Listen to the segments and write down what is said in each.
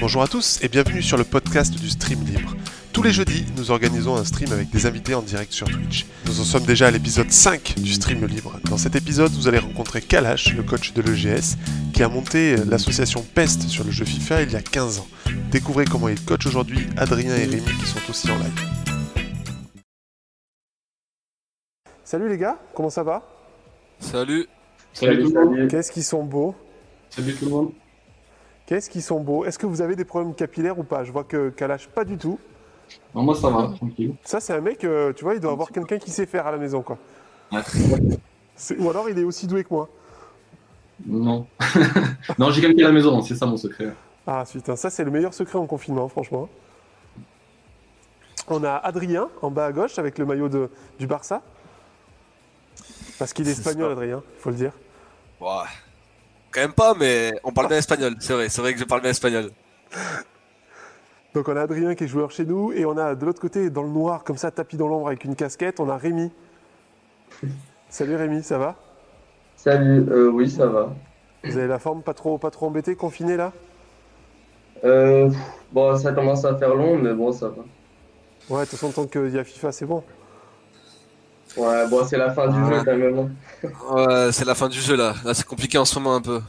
Bonjour à tous et bienvenue sur le podcast du Stream Libre. Tous les jeudis, nous organisons un stream avec des invités en direct sur Twitch. Nous en sommes déjà à l'épisode 5 du Stream Libre. Dans cet épisode, vous allez rencontrer Kalash, le coach de l'EGS, qui a monté l'association PEST sur le jeu FIFA il y a 15 ans. Découvrez comment il coach aujourd'hui Adrien et Rémi qui sont aussi en live. Salut les gars, comment ça va? Salut. Salut, tout le monde. Qu'est-ce qu'ils sont beaux? Salut tout le monde. Qu'est-ce qu'ils sont beaux? Est-ce que vous avez des problèmes capillaires ou pas? Je vois que Kalash pas du tout. Non, moi ça va, tranquille. Ça c'est un mec, euh, tu vois, il doit avoir quelqu'un qui sait faire à la maison quoi. Ouais. Ou alors il est aussi doué que moi. Non. non, j'ai quelqu'un à la maison, c'est ça mon secret. Ah putain, ça c'est le meilleur secret en confinement, franchement. On a Adrien en bas à gauche avec le maillot de, du Barça. Parce qu'il est espagnol, ça. Adrien, il faut le dire. Ouais. Quand même pas, mais on parle bien espagnol. C'est vrai, c'est vrai que je parle bien espagnol. Donc on a Adrien qui est joueur chez nous et on a de l'autre côté, dans le noir, comme ça, tapis dans l'ombre avec une casquette, on a Rémi. Salut Rémi, ça va? Salut, euh, oui, ça va. Vous avez la forme pas trop, pas trop embêté, confiné là? Euh, bon, ça commence à faire long, mais bon, ça va. Ouais, de toute façon, tant qu'il y a FIFA, c'est bon. Ouais, bon, c'est la fin du jeu quand même. hein. Ouais, c'est la fin du jeu là. Là, c'est compliqué en ce moment un peu.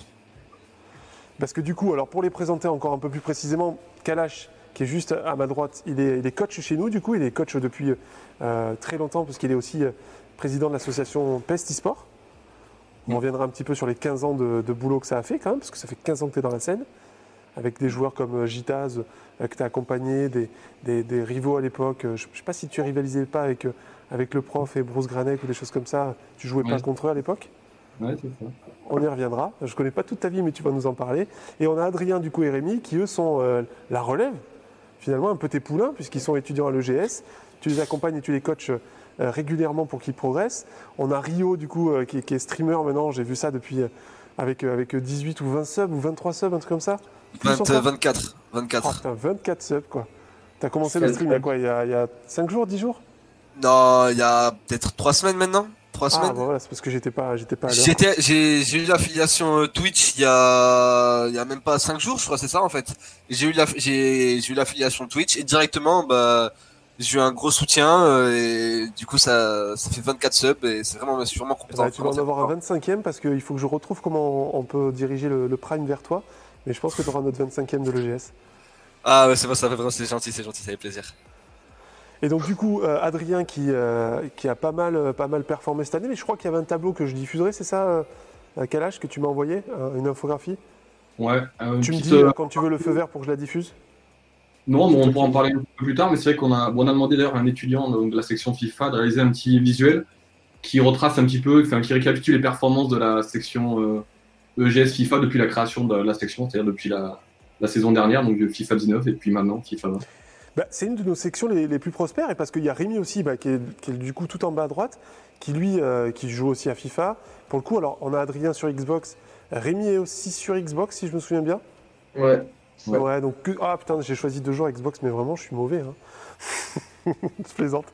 Parce que du coup, alors pour les présenter encore un peu plus précisément, Kalash, qui est juste à ma droite, il est, il est coach chez nous, du coup, il est coach depuis euh, très longtemps, puisqu'il est aussi euh, président de l'association PEST e-sport. On reviendra un petit peu sur les 15 ans de, de boulot que ça a fait quand même, parce que ça fait 15 ans que tu es dans la scène, avec des joueurs comme Gitaz, euh, que tu as accompagné, des, des- des rivaux à l'époque. Je ne sais pas si tu rivalisais pas avec, euh, avec le prof et Bruce Granek ou des choses comme ça. Tu jouais pas contre eux à l'époque Ouais, c'est ça. on y reviendra. Je connais pas toute ta vie, mais tu vas nous en parler. Et on a Adrien du coup et Rémi qui eux sont euh, la relève, finalement un peu tes poulains puisqu'ils sont étudiants à l'EGS. Tu les accompagnes et tu les coaches euh, régulièrement pour qu'ils progressent. On a Rio du coup euh, qui, est- qui est streamer maintenant. J'ai vu ça depuis euh, avec euh, avec 18 ou 20 subs ou 23 subs, un truc comme ça. Plus 20, encore 24. Oh, 24. putain, 24 subs quoi. T'as commencé le stream il y a quoi? Il y a, il y a 5 jours, 10 jours? Non, il y a peut-être 3 semaines maintenant. 3 Ah semaines. bon, voilà, c'est parce que j'étais pas j'étais pas. J'étais, j'ai, j'ai eu l'affiliation euh, Twitch il y a, il y a même pas 5 jours, je crois, c'est ça en fait. J'ai eu la, j'ai, j'ai eu l'affiliation Twitch et directement, bah, j'ai eu un gros soutien euh, et du coup ça, ça fait 24 subs et c'est vraiment, je suis vraiment content. Bah, tu vas en avoir un 25e parce qu'il faut que je retrouve comment on peut diriger le, le Prime vers toi. Mais je pense que tu auras notre 25e de l'EGS. Ah ouais, c'est bon, ça fait vraiment, c'est gentil, c'est gentil, ça fait plaisir. Et donc du coup, euh, Adrien qui, euh, qui a pas mal, euh, pas mal performé cette année, mais je crois qu'il y avait un tableau que je diffuserai, c'est ça, à quel âge que tu m'as envoyé, une infographie? Ouais. euh, Tu me dis quand tu veux le feu vert pour que je la diffuse? Non, mais on pourra en parler un peu plus tard, mais c'est vrai qu'on a, on a demandé d'ailleurs à un étudiant donc, de la section FIFA de réaliser un petit visuel qui retrace un petit peu, enfin, qui récapitule les performances de la section euh, EGS FIFA depuis la création de la section, c'est-à-dire depuis la, la saison dernière, donc de FIFA 19 et puis maintenant FIFA 20. Bah, C'est une de nos sections les, les plus prospères, et parce qu'il y a Rémi aussi, bah, qui, est, qui est du coup tout en bas à droite, qui lui, euh, qui joue aussi à FIFA. Pour le coup, alors on a Adrien sur Xbox, Rémi est aussi sur Xbox, si je me souviens bien. Ouais. Ouais, Ouais. donc ah putain, j'ai choisi deux joueurs Xbox, mais vraiment je suis mauvais. Hein. je plaisante.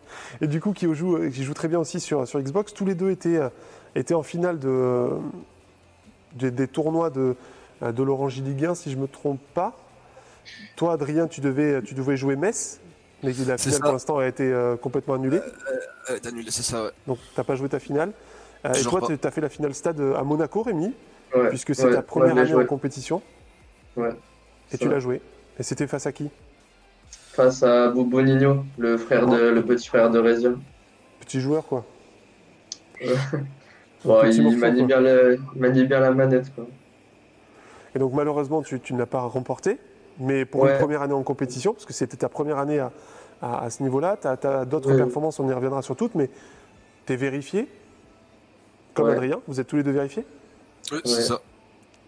Et du coup, qui joue, qui joue très bien aussi sur, sur Xbox. Tous les deux étaient, euh, étaient en finale de, des, des tournois de, euh, de l'Orange Ligue 1, si je me trompe pas. Toi, Adrien, tu devais, tu devais jouer Metz, mais la finale pour l'instant a été euh, complètement annulée. Ouais, t'as annulé, c'est ça, ouais. Donc, tu n'as pas joué ta finale. Euh, et toi, tu as fait la finale stade à Monaco, Rémi, Ouais. puisque c'est ouais, ta première année joué. en compétition. Ouais. Et tu l'as joué. Et c'était face à qui? Face à Bobo Nino, le, frère de, le petit frère de Rezia. Petit joueur, quoi. Bon, Petit il, morceau, manie quoi. bien le- il manie bien la manette. Quoi. Et donc malheureusement, tu, tu ne l'as pas remporté, mais pour Ouais. une première année en compétition, parce que c'était ta première année à, à- à ce niveau-là, tu as, d'autres Ouais. performances, on y reviendra sur toutes, mais tu es vérifié, comme Ouais. Adrien, vous êtes tous les deux vérifiés? Ouais, c'est Ouais. ça.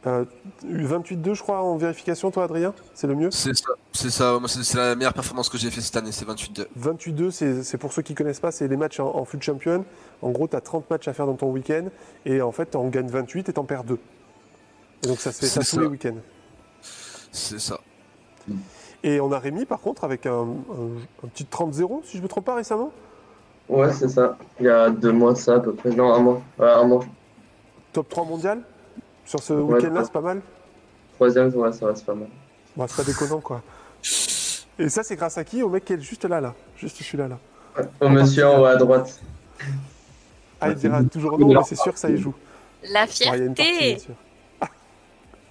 Euh, 28-2, je crois, en vérification, toi, Adrien, c'est le mieux? C'est ça, c'est ça. C'est la meilleure performance que j'ai fait cette année, c'est 28-2. 28-2, c'est pour ceux qui ne connaissent pas, c'est les matchs en, en FUT Champion. En gros, tu as 30 matchs à faire dans ton week-end, et en fait, tu en gagnes 28 et tu en perds 2. Et donc ça se fait ça tous les week-ends. C'est ça. Et on a Rémi, par contre, avec un, un- un petit 30-0, si je ne me trompe pas récemment. Ouais, c'est ça. Il y a deux mois ça à peu près. Non, un mois. Ouais, un mois. Top 3 mondial Sur ce Ouais, week-end-là, c'est pas mal Troisième, ouais, ça reste pas mal. Bon, c'est pas déconnant, quoi. Et ça, c'est grâce à qui? Au mec qui est juste là, là. Juste celui-là, là. Au monsieur en haut à droite. Ah, il dira toujours non, mais c'est sûr que ça y joue. La fierté.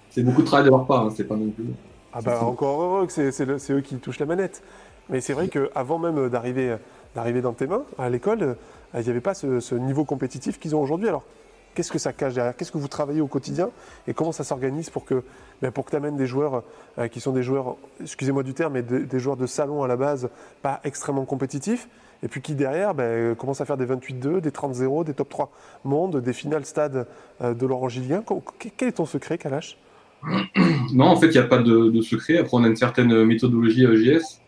C'est beaucoup de travail de leur part, hein, c'est pas non plus. Ah bah encore heureux que c'est- eux qui touchent la manette. Mais c'est vrai qu'avant même d'arriver d'arriver dans tes mains, à l'école, euh, il n'y avait pas ce, ce niveau compétitif qu'ils ont aujourd'hui. Alors, qu'est-ce que ça cache derrière? Qu'est-ce que vous travaillez au quotidien? Et comment ça s'organise pour que, ben, pour que tu amènes des joueurs euh, qui sont des joueurs, excusez-moi du terme, mais de- des joueurs de salon à la base, pas extrêmement compétitifs, et puis qui derrière ben, commencent à faire des 28-2, des 30-0, des top 3 monde, des finales stade euh, de 1. Co- Quel est ton secret, Kalash? Non, en fait, il n'y a pas de, de secret. Après, on a une certaine méthodologie EGS.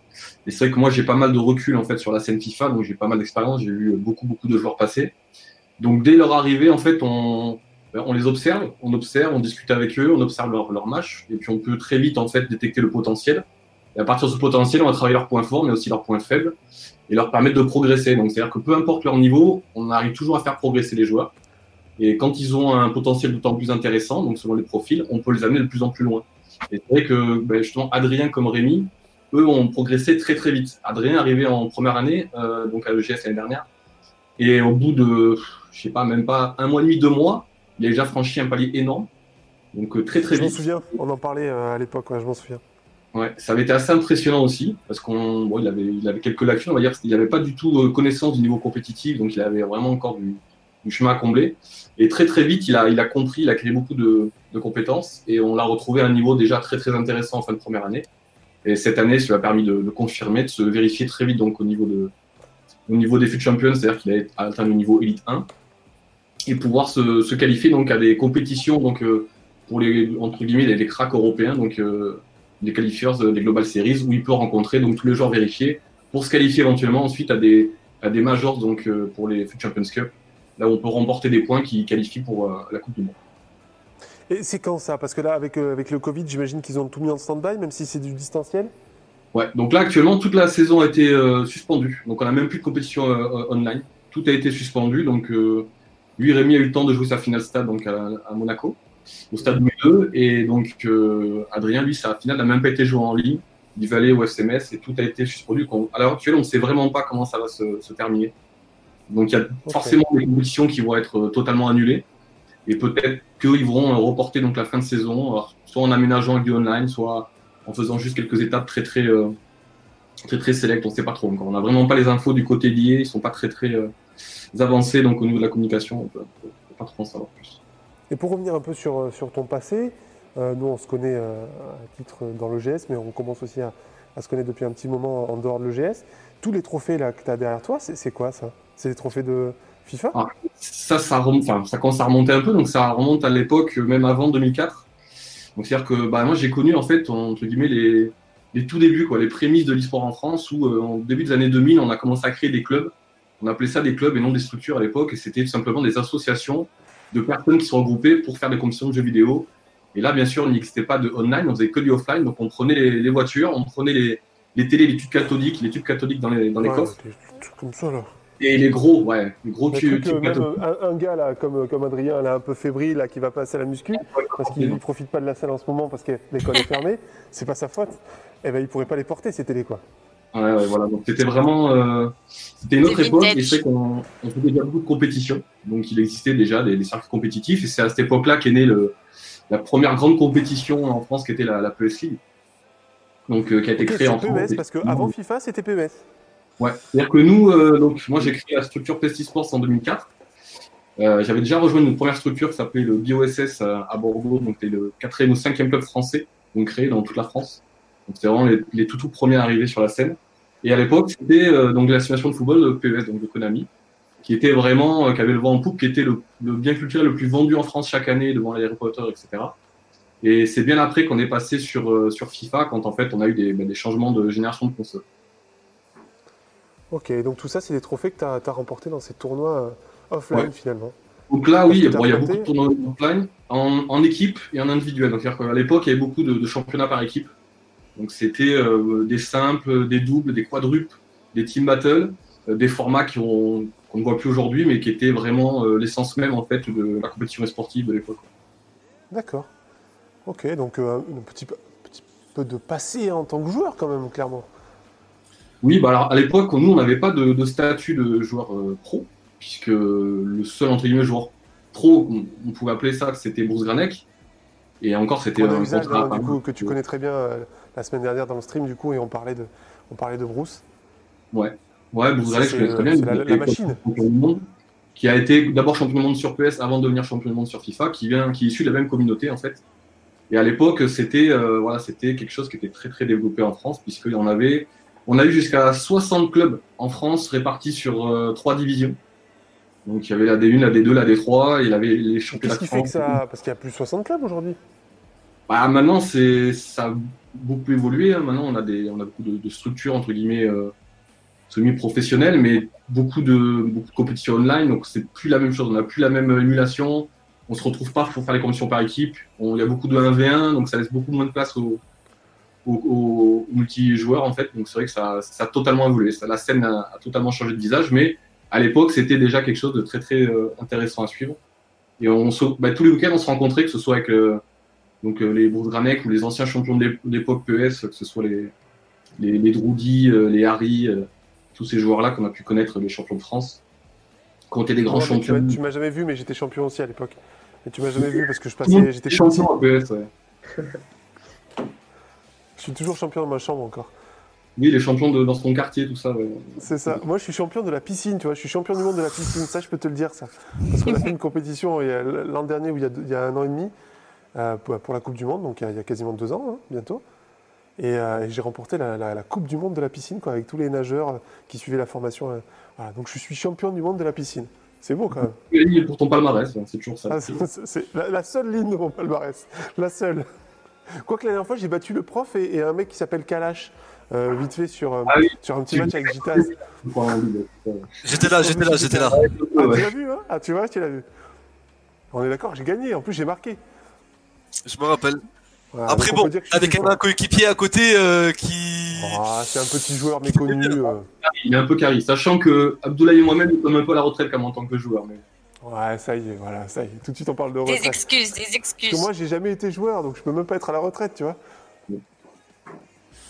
Et c'est vrai que moi, j'ai pas mal de recul en fait sur la scène FIFA, donc j'ai pas mal d'expérience. J'ai vu beaucoup, beaucoup de joueurs passer. Donc, dès leur arrivée, en fait, on, ben, on les observe, on observe, on discute avec eux, on observe leur, leur match, et puis on peut très vite en fait détecter le potentiel. Et à partir de ce potentiel, on va travailler leurs points forts, mais aussi leurs points faibles, et leur permettre de progresser. Donc, c'est-à-dire que peu importe leur niveau, on arrive toujours à faire progresser les joueurs. Et quand ils ont un potentiel d'autant plus intéressant, donc selon les profils, on peut les amener de plus en plus loin. Et c'est vrai que ben, justement, Adrien comme Rémi, eux ont progressé très très vite. Adrien est arrivé en première année, euh, donc à l'EGS l'année dernière, et au bout de, je sais pas, même pas un mois et demi, deux mois, il a déjà franchi un palier énorme. Donc euh, très très Je m'en vite. souviens, on en parlait euh, à l'époque, ouais, je m'en souviens. Ouais, ça avait été assez impressionnant aussi, parce qu'on, bon, il avait, il avait quelques lacunes, on va dire, il n'avait pas du tout connaissance du niveau compétitif, donc il avait vraiment encore du, du chemin à combler. Et très très vite, il a, il a compris, il a créé beaucoup de, de compétences, et on l'a retrouvé à un niveau déjà très très intéressant en fin de première année. Et cette année, lui a permis de, de confirmer, de se vérifier très vite donc au niveau de, au niveau des FUT Champions, c'est-à-dire qu'il a atteint le niveau Elite 1, et pouvoir se, qualifier donc à des compétitions donc euh, pour les entre guillemets les, cracks européens, donc euh, qualifiers euh, des Global Series où il peut rencontrer donc tous les joueurs vérifiés pour se qualifier éventuellement ensuite à des à des majors donc euh, pour les FUT Champions Cup là où on peut remporter des points qui qualifient pour euh, la Coupe du Monde. Et c'est quand ça? Parce que là, avec, euh, avec le Covid, j'imagine qu'ils ont tout mis en stand-by, même si c'est du distanciel? Ouais, donc là actuellement toute la saison a été euh, suspendue, donc on n'a même plus de compétition euh, online, tout a été suspendu, donc euh, lui Rémi a eu le temps de jouer sa finale stade donc à, à Monaco, au stade Louis II, et donc Adrien lui sa finale n'a même pas été jouée en ligne, il va aller au SMS et tout a été suspendu. À l'heure actuelle on ne sait vraiment pas comment ça va se, se terminer, donc il y a forcément des compétitions qui vont être euh, totalement annulées, et peut-être qu'ils vont euh, reporter donc la fin de saison, alors, soit en aménageant avec du online, soit en faisant juste quelques étapes très très euh, très très select, on sait pas trop encore. On n'a vraiment pas les infos du côté lié, ils sont pas très très euh, avancés donc au niveau de la communication, on peut, on peut pas trop en savoir plus. Et pour revenir un peu sur, euh, sur ton passé, euh, nous on se connaît euh, à titre dans l'EGS, mais on commence aussi à, à se connaître depuis un petit moment en dehors de l'EGS. Tous les trophées là, que tu as derrière toi, c'est quoi ça? C'est des trophées de FIFA Ah. Ça, ça remonte, enfin, ça commence à remonter un peu, donc ça remonte à l'époque, euh, même avant 2004. Donc c'est-à-dire que bah, moi j'ai connu en fait entre guillemets les, les tout débuts, quoi, les prémices de l'e-sport en France, où euh, au début des années 2000, on a commencé à créer des clubs. On appelait ça des clubs et non des structures à l'époque, et c'était tout simplement des associations de personnes qui se regroupaient pour faire des compétitions de jeux vidéo. Et là, bien sûr, il n'existait pas de online, on faisait que du offline, donc on prenait les, les voitures, on prenait les, les télés, les tubes cathodiques, les tubes cathodiques dans les, dans les Ouais, coffres, des trucs comme ça là. Et les gros, ouais, les gros Des tubes, trucs, euh, euh, un, un gars là, comme, comme Adrien, là, un peu fébrile, là, qui va passer à la muscu, parce qu'il ne profite pas de la salle en ce moment parce que l'école est fermée, c'est pas sa faute. Eh ben, il pourrait pas les porter ces télés quoi. Ouais, ouais, voilà. Donc c'était vraiment, euh, c'était une autre époque. Et c'est qu'on on faisait déjà beaucoup de compétitions. Donc il existait déjà des, des circuits compétitifs. Et c'est à cette époque-là qu'est née le, la première grande compétition en France, qui était la, la PES League. Donc euh, qui a été créée en France. PES, parce qu'avant FIFA c'était PES. Ouais. C'est-à-dire que nous, euh, donc moi j'ai créé la structure Pesti Sports en 2004. Euh, J'avais déjà rejoint une première structure qui s'appelait le BioSS à, à Bordeaux, donc c'était le quatrième ou cinquième club français, donc créé dans toute la France. Donc c'était vraiment les, tout tout premiers arrivés sur la scène. Et à l'époque, c'était euh, donc la simulation de football de PES, donc de Konami, qui était vraiment, euh, qui avait le vent en poupe, qui était le, bien culturel le plus vendu en France chaque année devant les Harry Potter, etc. Et c'est bien après qu'on est passé sur, euh, sur FIFA, quand en fait on a eu des, bah, des changements de génération de consoles. Ok, donc tout ça c'est des trophées que tu as, remportés dans ces tournois euh, offline Ouais. finalement. Donc là, oui, bon, il y a beaucoup de tournois offline, en, en équipe et en individuel. Donc, qu'à l'époque, il y avait beaucoup de, de championnats par équipe. Donc, c'était euh, des simples, des doubles, des quadruples, des team battles, euh, des formats qu'on ne voit plus aujourd'hui, mais qui étaient vraiment euh, l'essence même en fait de la compétition sportive de l'époque. D'accord. Ok, donc un petit peu de passé en tant que joueur quand même, clairement. Oui, bah alors à l'époque, nous, on n'avait pas de, de statut de joueur euh, pro, puisque le seul entre guillemets joueur pro, on, on pouvait appeler ça, c'était Bruce Granek. Et encore, c'était un Zach, contrat. hein, du coup, que tu connais très bien euh, la semaine dernière dans le stream, du coup, et on parlait de, on parlait de Bruce. Ouais, ouais, Bruce Granek, je connais très bien. la- était la machine. champion du monde, qui a été d'abord champion du monde sur PS avant de devenir champion du monde sur FIFA, qui vient, qui est issu de la même communauté en fait. Et à l'époque, c'était euh, voilà, c'était quelque chose qui était très très développé en France, puisqu'il y en avait, on a eu jusqu'à 60 clubs en France répartis sur euh, trois divisions. Donc il y avait la D1, la D2, la D3, et il y avait les championnats Qu'est-ce de qui fait que France. ça. Parce qu'il y a plus de 60 clubs aujourd'hui? Bah, maintenant, c'est, ça a beaucoup évolué. hein. Maintenant, on a, des, on a beaucoup de, de structures, entre guillemets, euh, semi-professionnelles, mais beaucoup de, beaucoup de compétitions online. Donc, c'est plus la même chose. On n'a plus la même émulation. On se retrouve pas pour faire les compétitions par équipe. On- Il y a beaucoup de 1v1, donc ça laisse beaucoup moins de place aux, aux, aux multijoueurs, en fait. Donc, c'est vrai que ça, ça a totalement évolué. Ça, la scène a, a totalement changé de visage, mais à l'époque, c'était déjà quelque chose de très, très euh, intéressant à suivre. Et on se, bah, tous les week-ends, on se rencontrait, que ce soit avec euh, donc euh, les Bruce Granek ou les anciens champions de l'ép- d'époque PS, que ce soit les, les, les Droudi, euh, les Harry, euh, tous ces joueurs-là qu'on a pu connaître, les champions de France, qui ont été des grands tu champions. m'as- tu m'as jamais vu, mais j'étais champion aussi à l'époque. Mais tu m'as jamais vu parce que je passais. J'étais champion en PS, ouais. Je suis toujours champion dans ma chambre encore. Oui, les champions de, dans son quartier, tout ça. ouais. C'est ça. Moi, je suis champion de la piscine, tu vois. Je suis champion du monde de la piscine. Ça, je peux te le dire, ça. Parce qu'on a fait une compétition l'an dernier, ou il y a, deux- il y a un an et demi, euh, pour, la Coupe du Monde, donc il y a, il y a quasiment deux ans, hein, bientôt. Et, euh, et j'ai remporté la, la- la Coupe du Monde de la piscine, quoi, avec tous les nageurs euh, qui suivaient la formation. euh, voilà. Donc, je suis champion du monde de la piscine. C'est beau, quand même. Ligne pour ton palmarès, hein, c'est toujours ça. Ah, c'est c'est la, la seule ligne de mon palmarès. La seule. Quoique la dernière fois, j'ai battu le prof et, et un mec qui s'appelle Kalash, euh, vite fait, sur, euh, Ah oui. sur un petit match avec Gitaz. J'étais là, j'étais là, j'étais là. Ah, tu l'as vu, hein? Ah, tu vois, tu l'as vu. On est d'accord, j'ai gagné. En plus, j'ai marqué. Je me rappelle. Voilà, Après bon, avec un, un coéquipier à côté euh, qui. Ah, c'est un petit joueur méconnu. Il est un peu carré, sachant que Abdoulaye et moi-même, nous sommes un peu à la retraite comme en tant que joueur. Mais... Ouais, ça y est, voilà, ça y est. Tout de suite, on parle de Des retraite. excuses, des Parce que excuses. moi, j'ai jamais été joueur, donc je peux même pas être à la retraite, tu vois.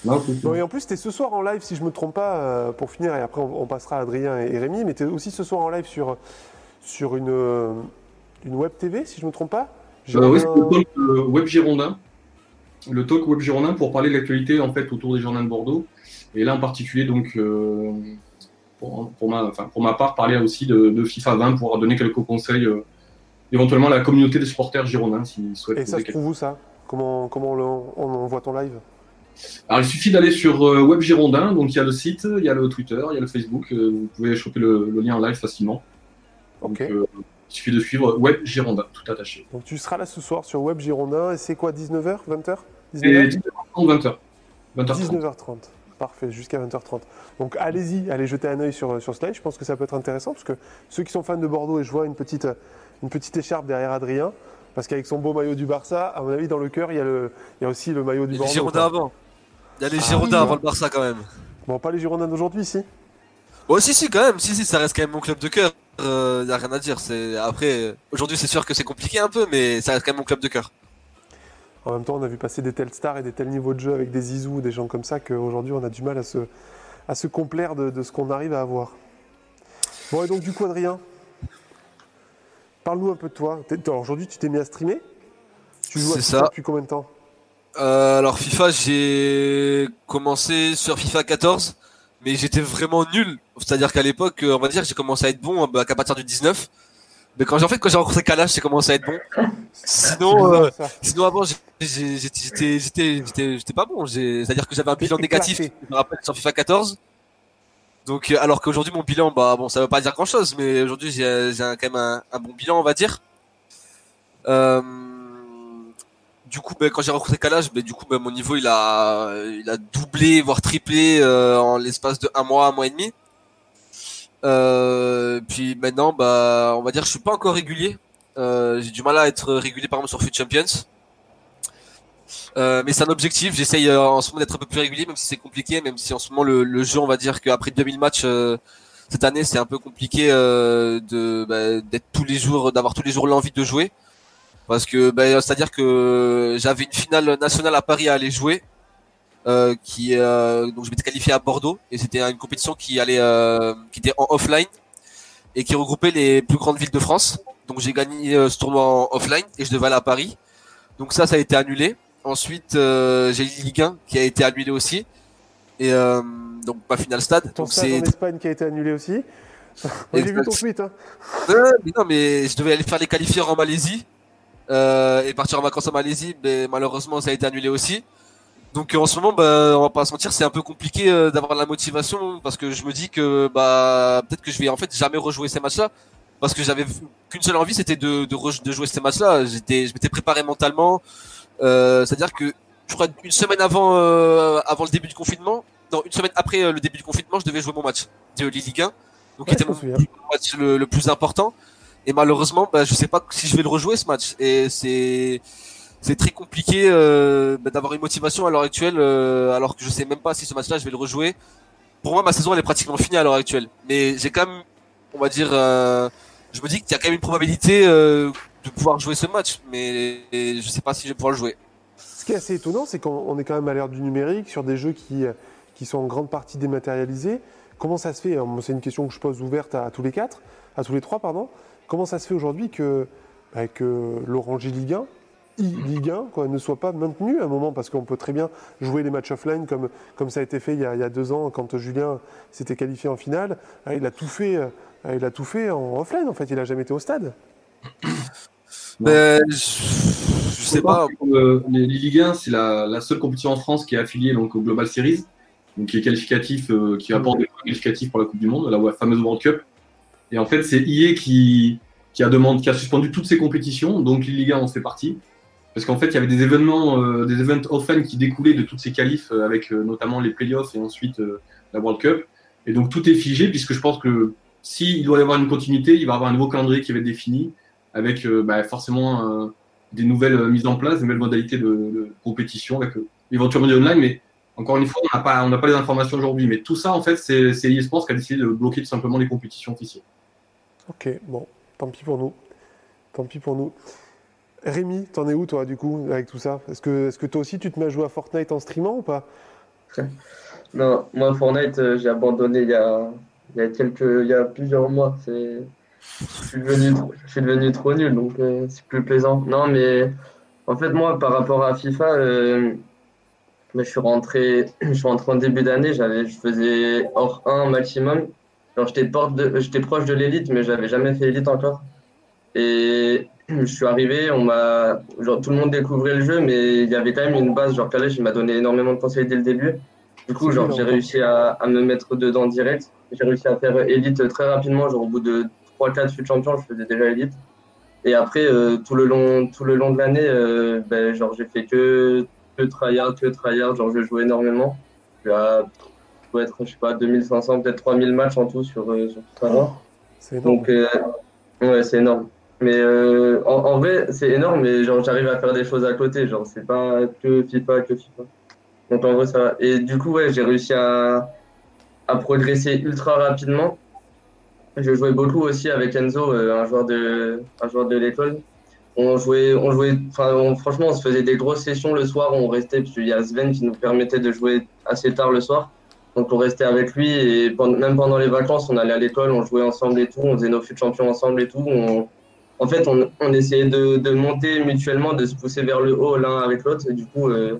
Non, et en plus, t'es ce soir en live, si je me trompe pas, euh, pour finir, et après on, on passera à Adrien et, et Rémi, mais t'es aussi ce soir en live sur, sur une, euh, une web TV, si je me trompe pas. Euh, oui, un- c'est le talk euh, Web Girondin. Le talk Web Girondin pour parler de l'actualité en fait autour des Girondins de Bordeaux. Et là en particulier donc euh, pour, pour ma, enfin, pour ma part parler aussi de, de FIFA 20 pour donner quelques conseils euh, éventuellement à la communauté des supporters girondins s'ils souhaitent. Et ça quelques- trouve où ça? Comment, comment on, le- on- on voit ton live? Alors il suffit d'aller sur euh, Web Girondin, donc il y a le site, il y a le Twitter, il y a le Facebook, euh, vous pouvez choper le, le lien en live facilement. Donc Ok. euh, il suffit de suivre Web Girondin, tout attaché. Donc tu seras là ce soir sur Web Girondin, et c'est quoi, 19h 20h Et 19h 19h30, 20h. 20h30. 19h30. Parfait, jusqu'à 20h30. Donc allez-y, allez jeter un œil sur, sur ce live. Je pense que ça peut être intéressant parce que ceux qui sont fans de Bordeaux, et je vois une petite, une petite écharpe derrière Adrien, parce qu'avec son beau maillot du Barça, à mon avis, dans le cœur, il y a, le, il y a aussi le maillot du Les Bordeaux. Girondins quoi. avant. Il y a les Ah, Girondins avant le Barça quand même. Bon, pas les Girondins d'aujourd'hui, si Oh si si quand même, si si ça reste quand même mon club de cœur. Euh, y a rien à dire. Après euh, aujourd'hui c'est sûr que c'est compliqué un peu, mais ça reste quand même mon club de cœur. En même temps, on a vu passer des tels stars et des tels niveaux de jeu avec des Zizou, des gens comme ça, qu'aujourd'hui, on a du mal à se, à se complaire de, de ce qu'on arrive à avoir. Bon, et donc, du coup, Adrien, parle-nous un peu de toi. Aujourd'hui, tu t'es mis à streamer? Tu joues à C'est FIFA ça. depuis combien de temps? Euh, alors FIFA, j'ai commencé sur FIFA 14, mais j'étais vraiment nul. C'est-à-dire qu'à l'époque, euh, on va dire, j'ai commencé à être bon bah, qu'à partir du 19. Mais quand j'ai en fait quand j'ai rencontré Kalash, j'ai commencé à être bon. Sinon, euh, sinon avant, j'étais pas bon. C'est-à-dire que j'avais un bilan négatif. Je me rappelle sur FIFA 14. Donc euh, alors qu'aujourd'hui mon bilan, bah bon, ça veut pas dire grand-chose, mais aujourd'hui j'ai quand même un, un bon bilan, on va dire. Euh, du coup, ben, quand j'ai rencontré Kalash, ben, du coup, ben, mon niveau il a, il a doublé, voire triplé euh, en l'espace de un mois, un mois et demi. Euh, puis maintenant, bah, on va dire, que je suis pas encore régulier. Euh, j'ai du mal à être régulier, par exemple, sur Foot Champions. Euh, mais c'est un objectif. J'essaye euh, en ce moment d'être un peu plus régulier, même si c'est compliqué, même si en ce moment le, jeu, on va dire qu'après 2000 matchs euh, cette année, c'est un peu compliqué de bah, d'être tous les jours, d'avoir tous les jours l'envie de jouer. Parce que, ben, c'est-à-dire que j'avais une finale nationale à Paris à aller jouer. Euh, qui euh, donc je m'étais qualifié à Bordeaux et c'était une compétition qui allait euh, qui était en offline et qui regroupait les plus grandes villes de France. Donc j'ai gagné euh, ce tournoi en offline et je devais aller à Paris. Donc ça ça a été annulé. Ensuite euh, j'ai eu Ligue 1 qui a été annulé aussi et euh, donc pas final stade. Ton Donc stage en c'est Espagne qui a été annulé aussi. J'ai vu ton tweet. Hein. Euh, mais non, mais je devais aller faire les qualifiers en Malaisie euh, et partir en vacances en Malaisie, mais malheureusement ça a été annulé aussi. Donc euh, en ce moment, bah, on va pas se mentir, c'est un peu compliqué euh, d'avoir de la motivation parce que je me dis que bah peut-être que je vais en fait jamais rejouer ces matchs-là parce que j'avais qu'une seule envie, c'était de, de, de jouer ces matchs-là. J'étais, je m'étais préparé mentalement, euh, c'est-à-dire que je crois une semaine avant euh, avant le début du confinement, non une semaine après euh, le début du confinement, je devais jouer mon match de Ligue 1, donc Ouais, qui était mon match le, le plus important. Et malheureusement, bah, je sais pas si je vais le rejouer ce match. Et c'est c'est très compliqué euh, bah, d'avoir une motivation à l'heure actuelle, euh, alors que je sais même pas si ce match-là je vais le rejouer. Pour moi, ma saison elle est pratiquement finie à l'heure actuelle. Mais j'ai quand même, on va dire, euh, je me dis qu'il y a quand même une probabilité euh, de pouvoir jouer ce match, mais je sais pas si je vais pouvoir le jouer. Ce qui est assez étonnant, c'est qu'on on est quand même à l'ère du numérique, sur des jeux qui, euh, qui sont en grande partie dématérialisés. Comment ça se fait moi, C'est une question que je pose ouverte à, à tous les quatre, à tous les trois, pardon. Comment ça se fait aujourd'hui que, bah, que l'Orange Ligue 1, Ligue 1, quoi, ne soit pas maintenu à un moment Parce qu'on peut très bien jouer les matchs offline comme, comme ça a été fait il y a, il y a deux ans quand Julien s'était qualifié en finale. Ah, Il a tout fait, euh, il a tout fait en offline, en fait. Il n'a jamais été au stade. Mais je, je sais pas. Euh, les Ligue 1, c'est la, la seule compétition en France qui est affiliée donc, au Global Series, donc qui est qualificatif, euh, qui apporte des points qualificatifs pour la Coupe du Monde, la fameuse World Cup. Et en fait, c'est IE qui, qui, a demandé, qui a suspendu toutes ces compétitions, donc les Ligue 1 en fait partie. Parce qu'en fait, il y avait des événements, euh, des events offline qui découlaient de toutes ces qualifs, euh, avec euh, notamment les playoffs et ensuite la World Cup. Et donc tout est figé, puisque je pense que s'il doit y avoir une continuité, il va y avoir un nouveau calendrier qui va être défini, avec bah, forcément des nouvelles mises en place, des nouvelles modalités de, de compétition, avec éventuellement du online. Mais encore une fois, on n'a pas, les informations aujourd'hui. Mais tout ça, en fait, c'est c'est eSports qui a décidé de bloquer tout simplement les compétitions officielles. Ok, bon, tant pis pour nous. Tant pis pour nous. Rémi, t'en es où toi du coup avec tout ça? Est-ce que, est que toi aussi tu te mets à jouer à Fortnite en streamant ou pas? Non, moi, Fortnite, euh, j'ai abandonné il y a, quelques, il plusieurs mois. Je suis devenu, trop- je suis devenu trop nul, donc euh, c'est plus plaisant. Non, mais en fait, moi, par rapport à FIFA, euh, je suis rentré, je suis rentré en début d'année, je faisais hors 1 maximum. J'étais proche de l'élite, mais j'avais jamais fait élite encore. Et je suis arrivé, on m'a, genre, tout le monde découvrait le jeu, mais il y avait quand même une base. Genre, Kalesh, il m'a donné énormément de conseils dès le début. Du coup, genre, j'ai réussi à, à me mettre dedans direct. J'ai réussi à faire élite très rapidement. Genre, au bout de 3-4 fut champion, je faisais déjà élite. Et après, euh, tout le long, tout le long de l'année, euh, ben, genre, j'ai fait que, que tryhard, que tryhard. Genre, je jouais énormément. Je suis à, je être, je sais pas, 2500, peut-être 3000 matchs en tout sur, euh, sur tout. C'est énorme. Donc, euh, ouais, c'est énorme. Mais euh, en, vrai, c'est énorme, mais j'arrive à faire des choses à côté. Genre, c'est pas que FIFA, que FIFA. Donc, en vrai, ça va. Et du coup, ouais, j'ai réussi à, à progresser ultra rapidement. Je jouais beaucoup aussi avec Enzo, euh, un joueur de, un joueur de l'école. On jouait, on jouait, enfin, franchement, on se faisait des grosses sessions le soir. On restait, parce qu'il y a Sven qui nous permettait de jouer assez tard le soir. Donc on restait avec lui et même pendant les vacances, on allait à l'école, on jouait ensemble et tout, on faisait nos fut champions ensemble et tout. En fait, on, essayait de, monter mutuellement, de se pousser vers le haut l'un avec l'autre. Du coup, euh,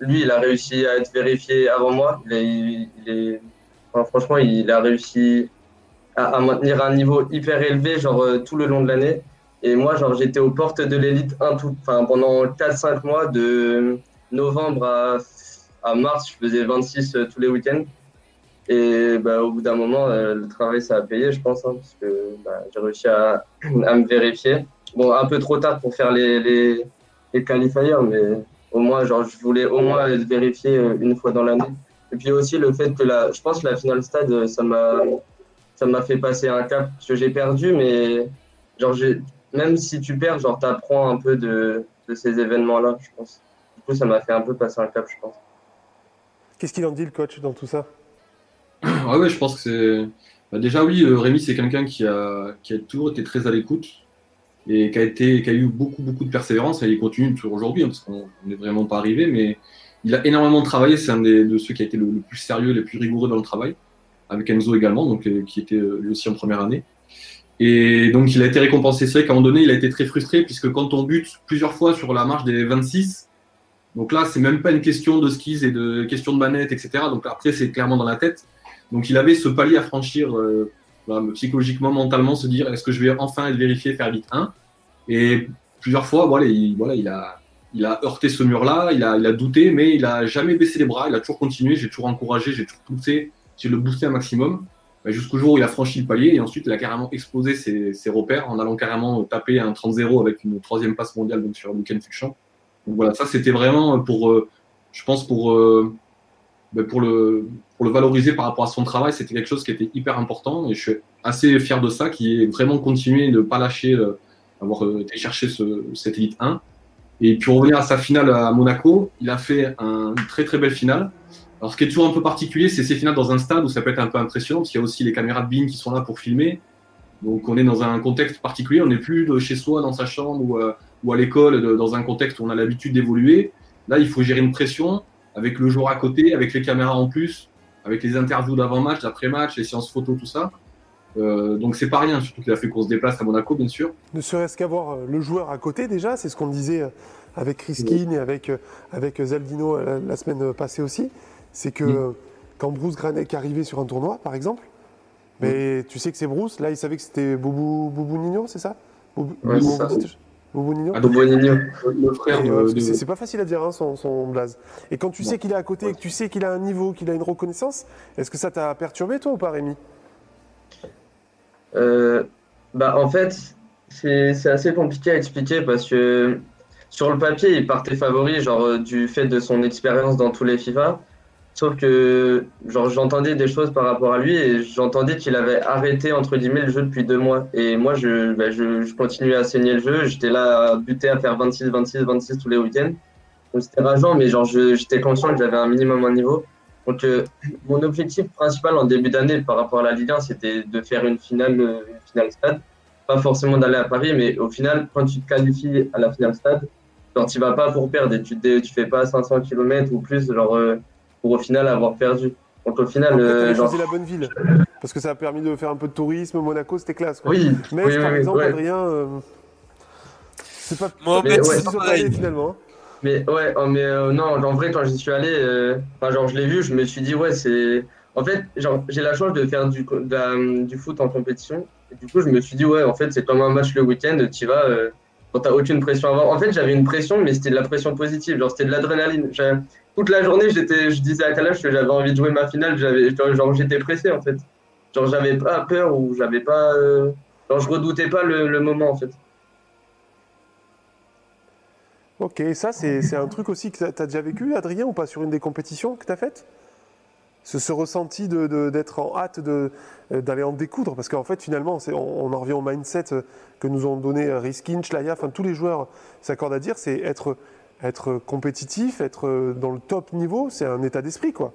lui, il a réussi à être vérifié avant moi. Il franchement, il a réussi à, maintenir un niveau hyper élevé, genre euh, tout le long de l'année. Et moi, j'étais aux portes de l'élite pendant 4-5 mois, de novembre à, à mars, je faisais 26 euh, tous les week-ends. Et bah, au bout d'un moment, euh, le travail, ça a payé, je pense, hein, parce que bah, j'ai réussi à, à me vérifier. Bon, un peu trop tard pour faire les, les, les qualifiers, mais au moins, genre, je voulais au moins être vérifié euh, une fois dans l'année. Et puis aussi le fait que la, je pense que la finale stade, euh, ça m'a, ça m'a fait passer un cap. Parce que j'ai perdu, mais genre, même si tu perds, genre, t'apprends un peu de, de ces événements-là, je pense. Du coup, ça m'a fait un peu passer un cap, je pense. Qu'est-ce qu'il en dit le coach dans tout ça? Ouais, ouais, je pense que c'est. bah, déjà, oui, euh, Rémi, c'est quelqu'un qui a, qui a toujours été très à l'écoute et qui a, été, qui a eu beaucoup, beaucoup de persévérance et il continue toujours aujourd'hui, hein, parce qu'on n'est vraiment pas arrivé, mais il a énormément travaillé. C'est un des, de ceux qui a été le, plus sérieux, le plus rigoureux dans le travail, avec Enzo également, donc qui était lui aussi en première année. Et donc, il a été récompensé. C'est vrai qu'à un moment donné, il a été très frustré, puisque quand on bute plusieurs fois sur la marche des 26, donc là, c'est même pas une question de skis et de question de manette, etc. Donc après, c'est clairement dans la tête. Donc il avait ce palier à franchir euh, psychologiquement, mentalement, se dire est-ce que je vais enfin être vérifié, faire vite 1 Et plusieurs fois, voilà, il, a, heurté ce mur-là, il a, douté, mais il a jamais baissé les bras, il a toujours continué, j'ai toujours encouragé, j'ai toujours poussé, j'ai le boosté un maximum jusqu'au jour où il a franchi le palier et ensuite il a carrément explosé ses, repères en allant carrément taper un 30-0 avec une troisième passe mondiale donc sur Weekend Fiction. Donc voilà, ça c'était vraiment pour, euh, je pense pour, euh, ben, pour, le, pour le valoriser par rapport à son travail, c'était quelque chose qui était hyper important et je suis assez fier de ça, qui est vraiment continué de ne pas lâcher, euh, avoir été chercher ce, cette Elite 1. Et puis revenir à sa finale à Monaco, il a fait un, une très très belle finale. Alors, ce qui est toujours un peu particulier, c'est ces finales dans un stade où ça peut être un peu impressionnant, parce qu'il y a aussi les caméras de BIN qui sont là pour filmer. Donc, on est dans un contexte particulier, on n'est plus chez soi, dans sa chambre ou, euh, ou à l'école, dans un contexte où on a l'habitude d'évoluer. Là, il faut gérer une pression avec le joueur à côté, avec les caméras en plus, avec les interviews d'avant-match, d'après-match, les séances photos, tout ça. Euh, donc c'est pas rien, surtout qu'il a fait qu'on se déplace à Monaco, bien sûr. Ne serait-ce qu'avoir euh, le joueur à côté déjà, c'est ce qu'on disait avec Riskin et avec, avec Zaldino la, semaine passée aussi c'est que mm. quand Bruce Granek arrivait sur un tournoi, par exemple, mais tu sais que c'est Bruce, là il savait que c'était Boubou, Boubou Nino, c'est ça? Boubou, ouais, ça. Boubou Nino ah, le frère de... C'est pas facile à dire hein, son, son blaze. Et quand tu sais qu'il est à côté, et que tu sais qu'il a un niveau, qu'il a une reconnaissance, est-ce que ça t'a perturbé toi ou pas Rémi? Euh, Bah en fait, c'est assez compliqué à expliquer parce que sur le papier, il partait favori, genre euh, du fait de son expérience dans tous les FIFA. Sauf que j'entendais des choses par rapport à lui et j'entendais qu'il avait arrêté entre guillemets le jeu depuis deux mois. Et moi je, bah, je, continuais à saigner le jeu, j'étais là à buter à faire 26, 26, 26 tous les week-ends. Donc c'était rageant, mais genre j'étais conscient que j'avais un minimum un niveau. Donc euh, mon objectif principal en début d'année par rapport à la Ligue 1, c'était de faire une finale, une finale stade. Pas forcément d'aller à Paris, mais au final, quand tu te qualifies à la finale stade, genre tu vas pas pour perdre et tu, tu fais pas 500 km ou plus, genre euh, pour au final avoir perdu. Donc au final, euh, genre... la bonne ville parce que ça a permis de faire un peu de tourisme. Monaco, c'était classe. Quoi. Oui. Mais par exemple, Adrien, euh... c'est pas. Moi, mais ouais, finalement. Mais ouais, oh, mais euh, non, en vrai, quand j'y suis allé, euh, enfin, genre je l'ai vu, je me suis dit ouais, c'est. En fait, genre j'ai la chance de faire du, du foot en compétition. Et du coup, je me suis dit ouais, en fait, c'est comme un match le week-end, tu vas. Euh, quand t'as aucune pression avant. En fait, j'avais une pression, mais c'était de la pression positive. Genre, c'était de l'adrénaline toute la journée, j'étais, je disais à Kalash que j'avais envie de jouer ma finale. J'avais, genre, j'étais pressé en fait. Genre, j'avais pas peur ou j'avais pas, euh, genre, je redoutais pas le, moment en fait. Ok, ça c'est, un truc aussi que tu as déjà vécu, Adrien, ou pas sur une des compétitions que tu as faites? Ce, ressenti de, d'être en hâte de, d'aller en découdre, parce qu'en fait finalement, on, on, en revient au mindset que nous ont donné Riskin, Chlaya, enfin tous les joueurs s'accordent à dire, c'est être être compétitif, être dans le top niveau, c'est un état d'esprit, quoi.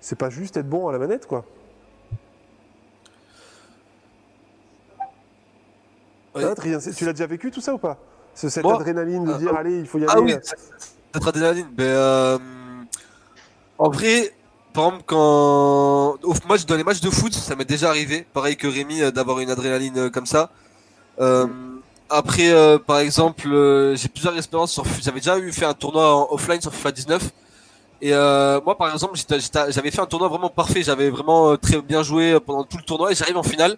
C'est pas juste être bon à la manette, quoi. Adrien, tu l'as déjà vécu tout ça ou pas? Cette adrénaline de dire, allez, il faut y ah aller. Ah oui, cette adrénaline. Mais euh, en vrai, par exemple, quand au match, dans les matchs de foot, ça m'est déjà arrivé, pareil que Rémi, euh, d'avoir une adrénaline euh, comme ça. Euh, après, euh, par exemple, euh, j'ai plusieurs expériences sur. J'avais déjà eu fait un tournoi offline sur FIFA 19. Et euh, moi, par exemple, j'avais fait un tournoi vraiment parfait. J'avais vraiment très bien joué pendant tout le tournoi et j'arrive en finale.